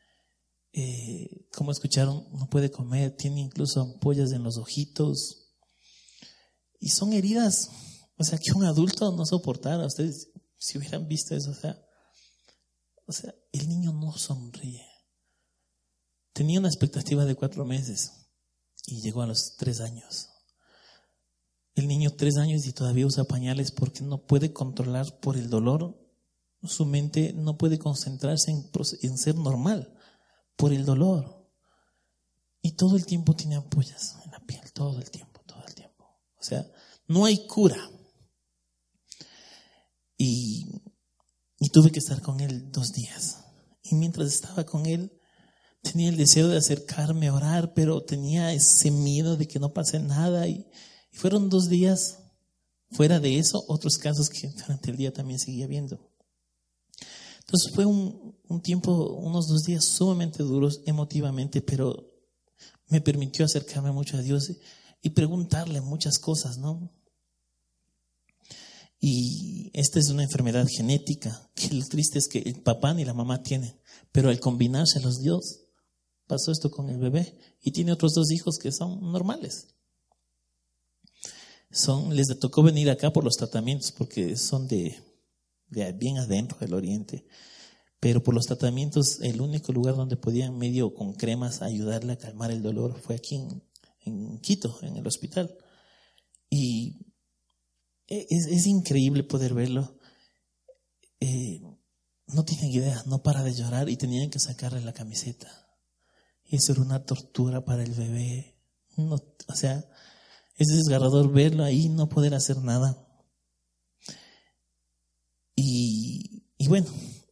Eh, como escucharon, no puede comer, tiene incluso ampollas en los ojitos. Y son heridas, o sea, que un adulto no soportara. Ustedes, si hubieran visto eso, o sea, el niño no sonríe. Tenía una expectativa de cuatro meses y llegó a los tres años. El niño tres años y todavía usa pañales porque no puede controlar por el dolor. Su mente no puede concentrarse en, en ser normal por el dolor. Y todo el tiempo tiene ampollas en la piel, todo el tiempo, todo el tiempo. O sea, no hay cura. Y, y tuve que estar con él dos días. Y mientras estaba con él, tenía el deseo de acercarme a orar, pero tenía ese miedo de que no pase nada. Y, y fueron dos días. Fuera de eso, otros casos que durante el día también seguía viendo. Entonces fue un, tiempo, unos dos días sumamente duros emotivamente, pero me permitió acercarme mucho a Dios y preguntarle muchas cosas, ¿no? Y esta es una enfermedad genética, que lo triste es que el papá ni la mamá tienen, pero al combinarse los Dios, pasó esto con el bebé y tiene otros dos hijos que son normales. Son, les tocó venir acá por los tratamientos porque son de bien adentro del oriente. Pero por los tratamientos, el único lugar donde podían medio con cremas ayudarle a calmar el dolor fue aquí en, Quito, en el hospital. Y es, increíble poder verlo. Eh, no tienen idea, no para de llorar y tenían que sacarle la camiseta. Y eso era una tortura para el bebé. No, o sea, es desgarrador verlo ahí, no poder hacer nada. Y, y bueno,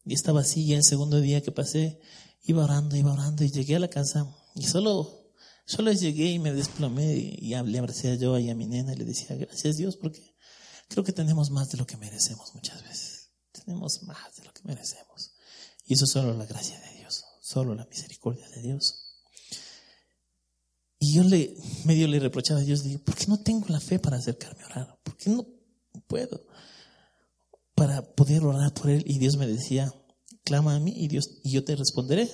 estaba así y el segundo día que pasé, iba orando, iba orando y llegué a la casa y solo Solo llegué y me desplomé y le abracé yo y a mi nena y le decía, gracias Dios, porque creo que tenemos más de lo que merecemos muchas veces. Tenemos más de lo que merecemos. Y eso es solo la gracia de Dios, solo la misericordia de Dios. Y yo le, medio le reprochaba a Dios, digo, ¿por qué no tengo la fe para acercarme a orar? ¿Por qué no puedo para poder orar por él? Y Dios me decía, clama a mí y Dios, y yo te responderé.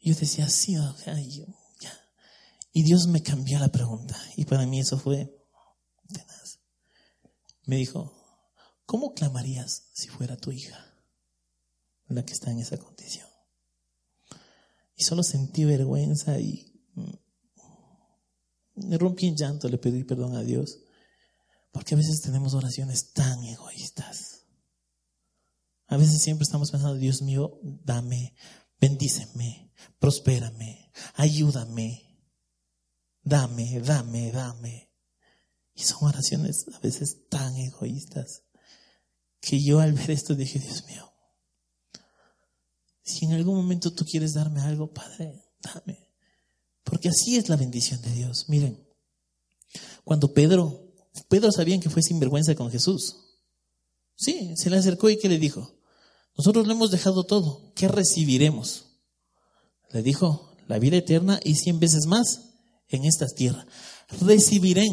Y yo decía, sí. Y Dios me cambió la pregunta. Y para mí eso fue tenaz. Me dijo, ¿cómo clamarías si fuera tu hija la que está en esa condición? Y solo sentí vergüenza y mm, me rompí en llanto, le pedí perdón a Dios. Porque a veces tenemos oraciones tan egoístas. A veces siempre estamos pensando, Dios mío, dame, bendíceme, prospérame, ayúdame, dame, dame, dame. Y son oraciones a veces tan egoístas que yo al ver esto dije, Dios mío, si en algún momento tú quieres darme algo, Padre, dame. Porque así es la bendición de Dios. Miren, cuando Pedro, Pedro sabía que fue sinvergüenza con Jesús. Sí, se le acercó y ¿qué le dijo? Nosotros le hemos dejado todo. ¿Qué recibiremos? Le dijo, la vida eterna y cien veces más en esta tierra. Recibiré.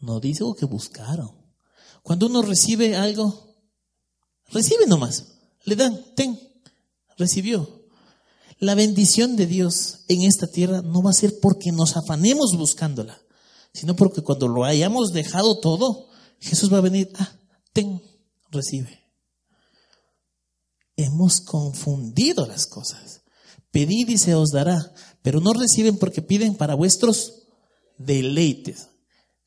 No dice que buscaron. Cuando uno recibe algo, recibe nomás. Le dan, ten, recibió. La bendición de Dios en esta tierra no va a ser porque nos afanemos buscándola, sino porque cuando lo hayamos dejado todo, Jesús va a venir, ah, ten, recibe. Hemos confundido las cosas. Pedid y se os dará, pero no reciben porque piden para vuestros deleites.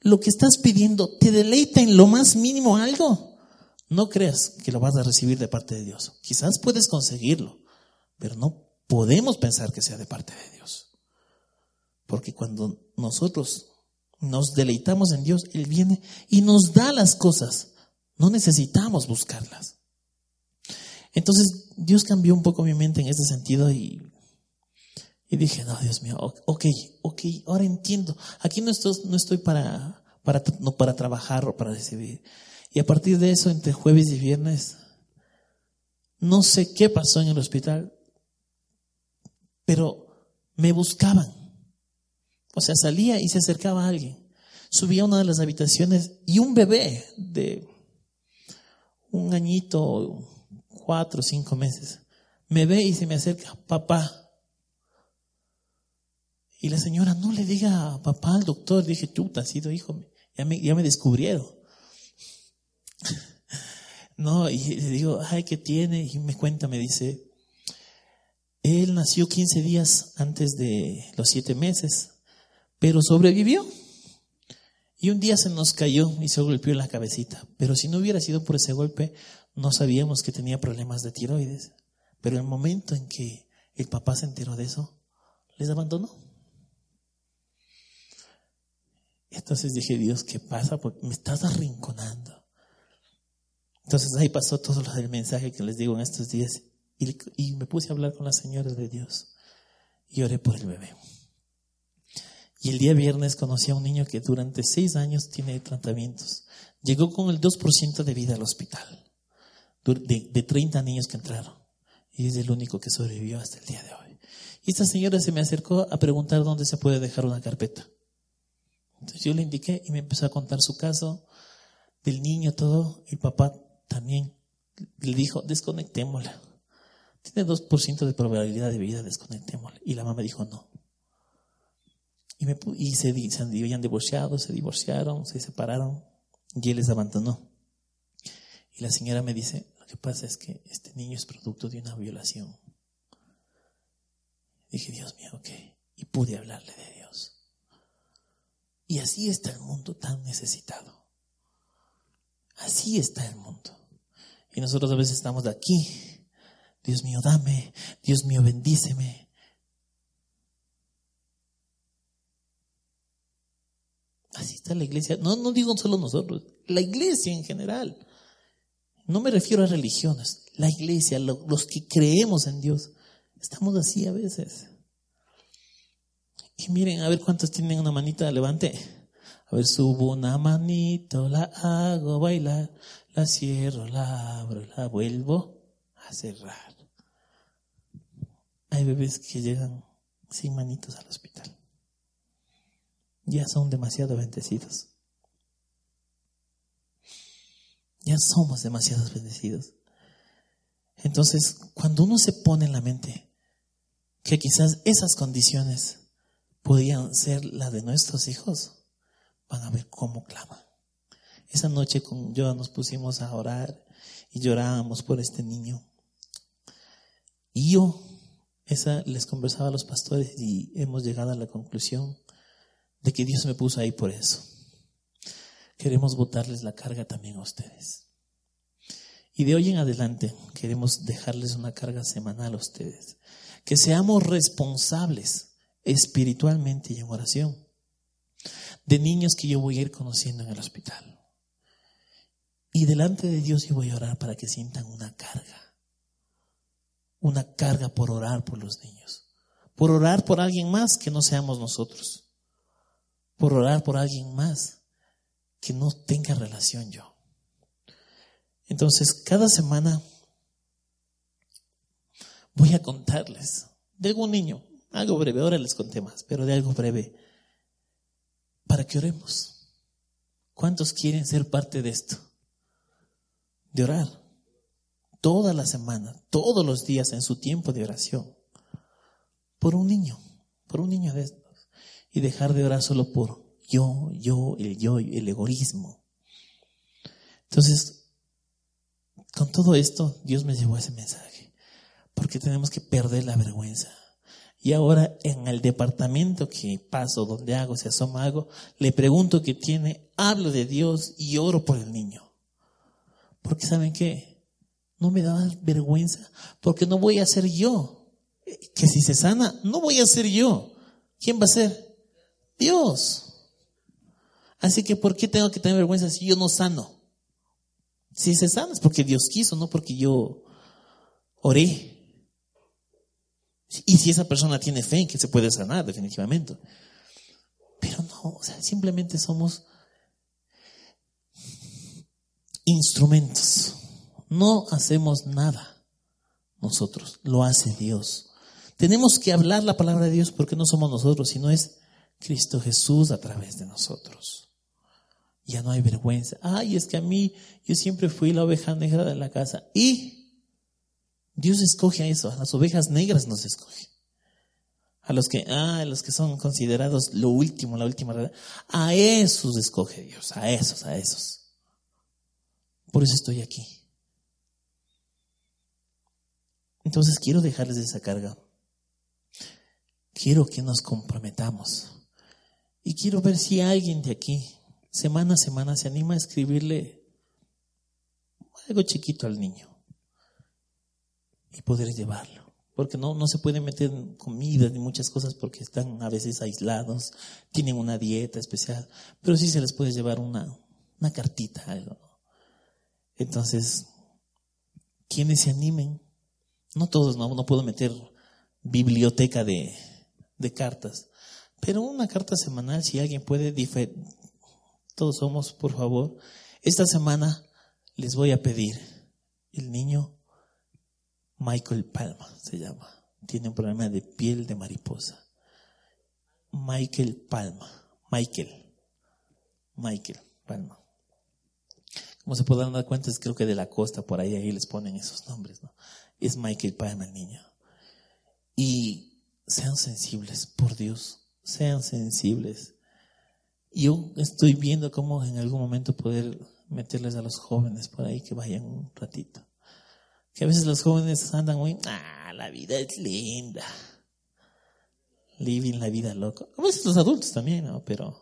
Lo que estás pidiendo, ¿te deleita en lo más mínimo algo? No creas que lo vas a recibir de parte de Dios. Quizás puedes conseguirlo, pero no podemos pensar que sea de parte de Dios. Porque cuando nosotros nos deleitamos en Dios, Él viene y nos da las cosas. No necesitamos buscarlas. Entonces Dios cambió un poco mi mente en ese sentido y, y dije, no, Dios mío, ok, ok, ahora entiendo. Aquí no estoy, no estoy para, para, no para trabajar o para recibir. Y a partir de eso, entre jueves y viernes, no sé qué pasó en el hospital, pero me buscaban. O sea, salía y se acercaba a alguien. Subía a una de las habitaciones y un bebé de un añito, cuatro o cinco meses, me ve y se me acerca, papá. Y la señora, no le diga papá al doctor, dije, tú, has sido hijo, ya me, ya me descubrieron. [laughs] No, y le digo, ay, ¿qué tiene? Y me cuenta, me dice, él nació 15 días antes de los siete meses, pero sobrevivió. Y un día se nos cayó y se golpeó en la cabecita. Pero si no hubiera sido por ese golpe, no sabíamos que tenía problemas de tiroides. Pero el momento en que el papá se enteró de eso, les abandonó. Entonces dije, Dios, ¿qué pasa? Porque me estás arrinconando. Entonces ahí pasó todo lo del mensaje que les digo en estos días. Y, me puse a hablar con la señora de Dios y oré por el bebé. Y el día viernes conocí a un niño que durante seis años tiene tratamientos. Llegó con el 2% de vida al hospital, de, de 30 niños que entraron. Y es el único que sobrevivió hasta el día de hoy. Y esta señora se me acercó a preguntar dónde se puede dejar una carpeta. Entonces yo le indiqué y me empezó a contar su caso del niño, todo. El papá también le dijo, desconectémosla. Tiene 2% de probabilidad de vida, desconectémosla. Y la mamá dijo, no. Y, me, y se, se habían divorciado, se divorciaron, se separaron y él les abandonó. Y la señora me dice, lo que pasa es que este niño es producto de una violación. Dije, Dios mío, ok. Y pude hablarle de Dios. Y así está el mundo tan necesitado. Así está el mundo. Y nosotros a veces estamos aquí Dios mío, dame, Dios mío, bendíceme. Así está la iglesia. No, no digo solo nosotros, la iglesia en general. No me refiero a religiones, la iglesia, los que creemos en Dios. Estamos así a veces. Y miren, a ver cuántos tienen una manita, levante. A ver, subo una manito, la hago bailar, la cierro, la abro, la vuelvo a cerrar. Hay bebés que llegan sin manitos al hospital. Ya son demasiado bendecidos. Ya somos demasiados bendecidos. Entonces, cuando uno se pone en la mente que quizás esas condiciones podían ser las de nuestros hijos, van a ver cómo claman. Esa noche con yo nos pusimos a orar y llorábamos por este niño. Y yo esa les conversaba a los pastores y hemos llegado a la conclusión de que Dios me puso ahí por eso. Queremos botarles la carga también a ustedes. Y de hoy en adelante queremos dejarles una carga semanal a ustedes. Que seamos responsables espiritualmente y en oración de niños que yo voy a ir conociendo en el hospital. Y delante de Dios yo voy a orar para que sientan una carga. Una carga por orar por los niños. Por orar por alguien más que no seamos nosotros. Por orar por alguien más que no tenga relación yo. Entonces, cada semana voy a contarles de algún niño, algo breve, ahora les conté más, pero de algo breve para que oremos. ¿Cuántos quieren ser parte de esto? De orar. Toda la semana, todos los días en su tiempo de oración. Por un niño, por un niño de. Y dejar de orar solo por yo, yo, el yo, el egoísmo. Entonces, con todo esto, Dios me llevó ese mensaje. Porque tenemos que perder la vergüenza. Y ahora en el departamento que paso, donde hago, se asoma algo, le pregunto qué tiene, hablo de Dios y oro por el niño. Porque ¿saben qué? No me da vergüenza, porque no voy a ser yo. Que si se sana, no voy a ser yo. ¿Quién va a ser? Dios. Así que ¿por qué tengo que tener vergüenza si yo no sano? Si se sana es porque Dios quiso, no porque yo oré. Y si esa persona tiene fe en que se puede sanar, definitivamente. Pero no, o sea, simplemente somos instrumentos. No hacemos nada nosotros, lo hace Dios. Tenemos que hablar la palabra de Dios porque no somos nosotros, sino es Cristo Jesús a través de nosotros. Ya no hay vergüenza. Ay, es que a mí yo siempre fui la oveja negra de la casa. Y Dios escoge a eso, a las ovejas negras nos escoge. A los que, ah, a los que son considerados lo último, la última, a esos escoge Dios, a esos, a esos. Por eso estoy aquí. Entonces quiero dejarles esa carga. Quiero que nos comprometamos. Y quiero ver si alguien de aquí, semana a semana, se anima a escribirle algo chiquito al niño y poder llevarlo. Porque no, no se puede meter comida ni muchas cosas porque están a veces aislados, tienen una dieta especial, pero sí se les puede llevar una, una cartita, algo. Entonces, quienes se animen, no todos, no, no puedo meter biblioteca de, de cartas, pero una carta semanal, si alguien puede, todos somos, por favor, esta semana les voy a pedir el niño Michael Palma se llama. Tiene un problema de piel de mariposa. Michael Palma. Michael. Michael Palma. Como se podrán dar cuenta, es creo que de la costa, por ahí, ahí les ponen esos nombres, ¿no? Es Michael Palma el niño. Y sean sensibles, por Dios, sean sensibles. Yo estoy viendo cómo en algún momento poder meterles a los jóvenes por ahí que vayan un ratito. Que a veces los jóvenes andan muy, ah, la vida es linda. Living la vida loco. A veces los adultos también, ¿no? Pero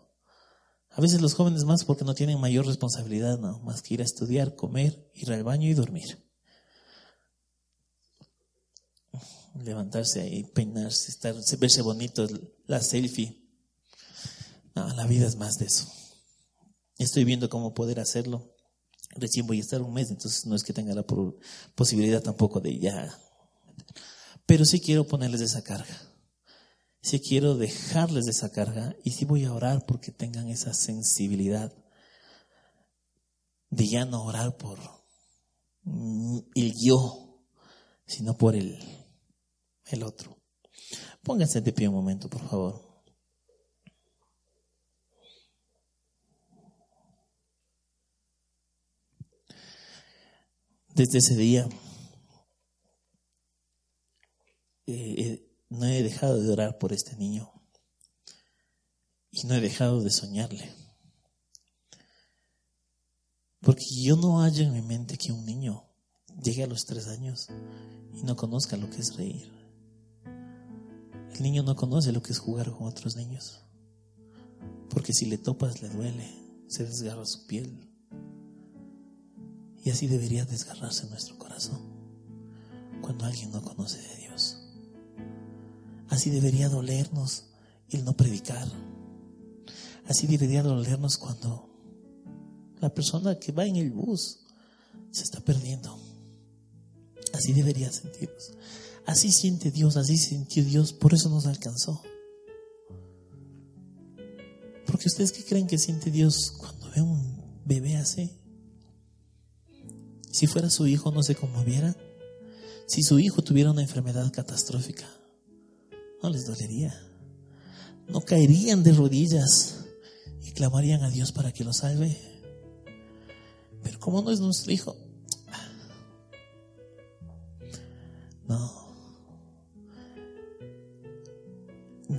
a veces los jóvenes más porque no tienen mayor responsabilidad, ¿no? Más que ir a estudiar, comer, ir al baño y dormir. Levantarse y peinarse, estar, verse bonito, la selfie. No, la vida es más de eso. Estoy viendo cómo poder hacerlo. Recién voy a estar un mes, entonces no es que tenga la posibilidad tampoco de ya. Pero sí quiero ponerles esa carga. Si quiero dejarles de esa carga y si voy a orar porque tengan esa sensibilidad de ya no orar por el yo, sino por el, el otro. Pónganse de pie un momento, por favor. Desde ese día eh, eh, no he dejado de orar por este niño y no he dejado de soñarle. Porque yo no hallo en mi mente que un niño llegue a los tres años y no conozca lo que es reír. El niño no conoce lo que es jugar con otros niños. Porque si le topas le duele, se desgarra su piel. Y así debería desgarrarse nuestro corazón cuando alguien no conoce de Dios. Así debería dolernos el no predicar. Así debería dolernos cuando la persona que va en el bus se está perdiendo. Así debería sentirnos. Así siente Dios, así sintió Dios, por eso nos alcanzó. Porque ustedes qué creen que siente Dios cuando ve un bebé así? Si fuera su hijo, no se conmoviera. Si su hijo tuviera una enfermedad catastrófica, no les dolería. No caerían de rodillas y clamarían a Dios para que lo salve. Pero como no es nuestro hijo, no.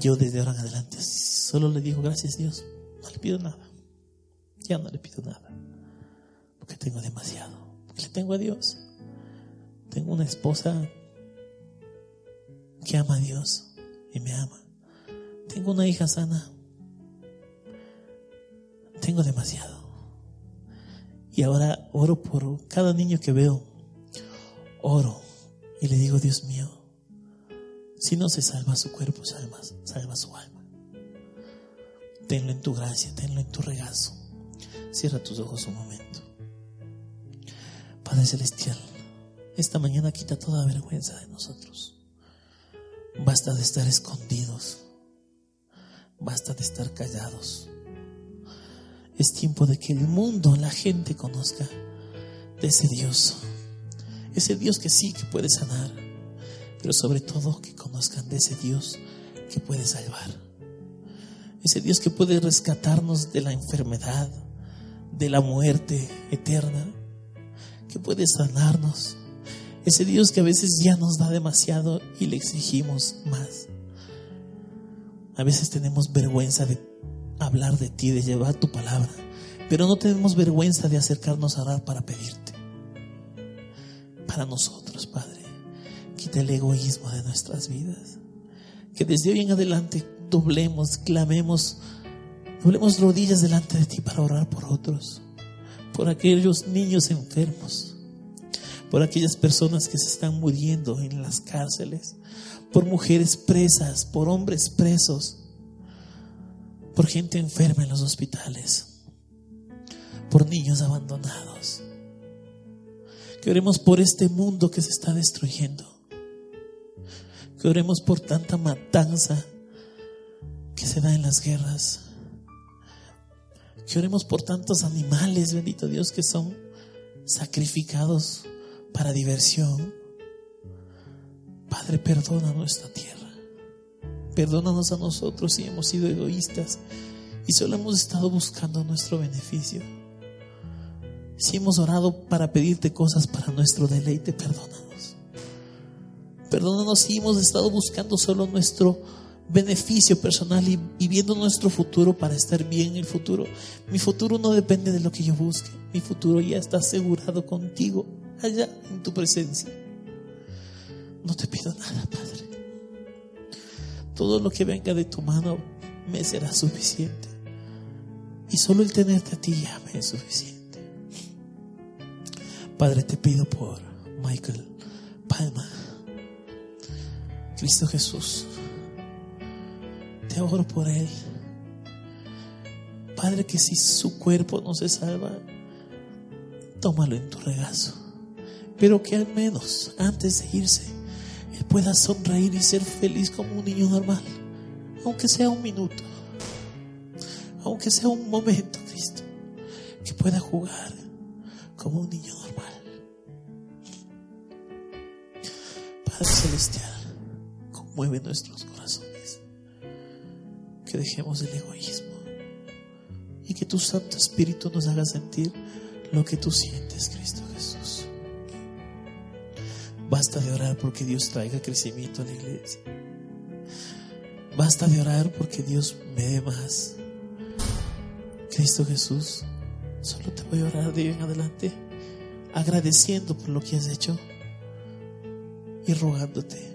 Yo desde ahora en adelante solo le digo gracias Dios. No le pido nada. Ya no le pido nada. Porque tengo demasiado le tengo a Dios. Tengo una esposa que ama a Dios y me ama. Tengo una hija sana. Tengo demasiado. Y ahora oro por cada niño que veo. Oro y le digo, Dios mío, si no se salva su cuerpo, salva, salva su alma. Tenlo en tu gracia, tenlo en tu regazo. Cierra tus ojos un momento. Padre Celestial, esta mañana quita toda vergüenza de nosotros. Basta de estar escondidos. Basta de estar callados. Es tiempo de que el mundo, la gente conozca de ese Dios. Ese Dios que sí que puede sanar. Pero sobre todo que conozcan de ese Dios que puede salvar. Ese Dios que puede rescatarnos de la enfermedad, de la muerte eterna que puede sanarnos. Ese Dios que a veces ya nos da demasiado y le exigimos más. A veces tenemos vergüenza de hablar de ti, de llevar tu palabra, pero no tenemos vergüenza de acercarnos a orar para pedirte. Para nosotros, Padre, quita el egoísmo de nuestras vidas. Que desde hoy en adelante doblemos, clamemos, doblemos rodillas delante de ti para orar por otros por aquellos niños enfermos, por aquellas personas que se están muriendo en las cárceles, por mujeres presas, por hombres presos, por gente enferma en los hospitales, por niños abandonados. Que oremos por este mundo que se está destruyendo. Que oremos por tanta matanza que se da en las guerras que oremos por tantos animales, bendito Dios, que son sacrificados para diversión. Padre, perdona nuestra tierra. Perdónanos a nosotros si hemos sido egoístas y solo hemos estado buscando nuestro beneficio. Si hemos orado para pedirte cosas para nuestro deleite, perdónanos. Perdónanos si hemos estado buscando solo nuestro beneficio personal y, viendo nuestro futuro para estar bien en el futuro. Mi futuro no depende de lo que yo busque. Mi futuro ya está asegurado contigo, allá en tu presencia. No te pido nada, Padre. Todo lo que venga de tu mano me será suficiente. Y solo el tenerte a ti ya me es suficiente. Padre, te pido por Michael Palma, Cristo Jesús te oro por él. Padre, que si su cuerpo no se salva, tómalo en tu regazo. Pero que al menos antes de irse, él pueda sonreír y ser feliz como un niño normal, aunque sea un minuto, aunque sea un momento, Cristo, que pueda jugar como un niño normal. Padre Celestial, conmueve nuestros corazones, que dejemos el egoísmo y que tu Santo Espíritu nos haga sentir lo que tú sientes, Cristo Jesús. Basta de orar porque Dios traiga crecimiento a la iglesia. Basta de orar porque Dios me dé más. Cristo Jesús, solo te voy a orar de hoy en adelante, agradeciendo por lo que has hecho y rogándote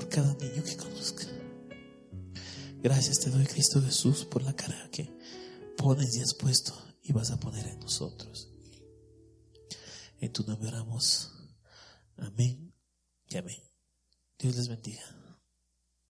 por cada niño que conozca. Gracias te doy, Cristo Jesús, por la cara que pones y has puesto y vas a poner en nosotros. En tu nombre oramos. Amén y amén. Dios les bendiga.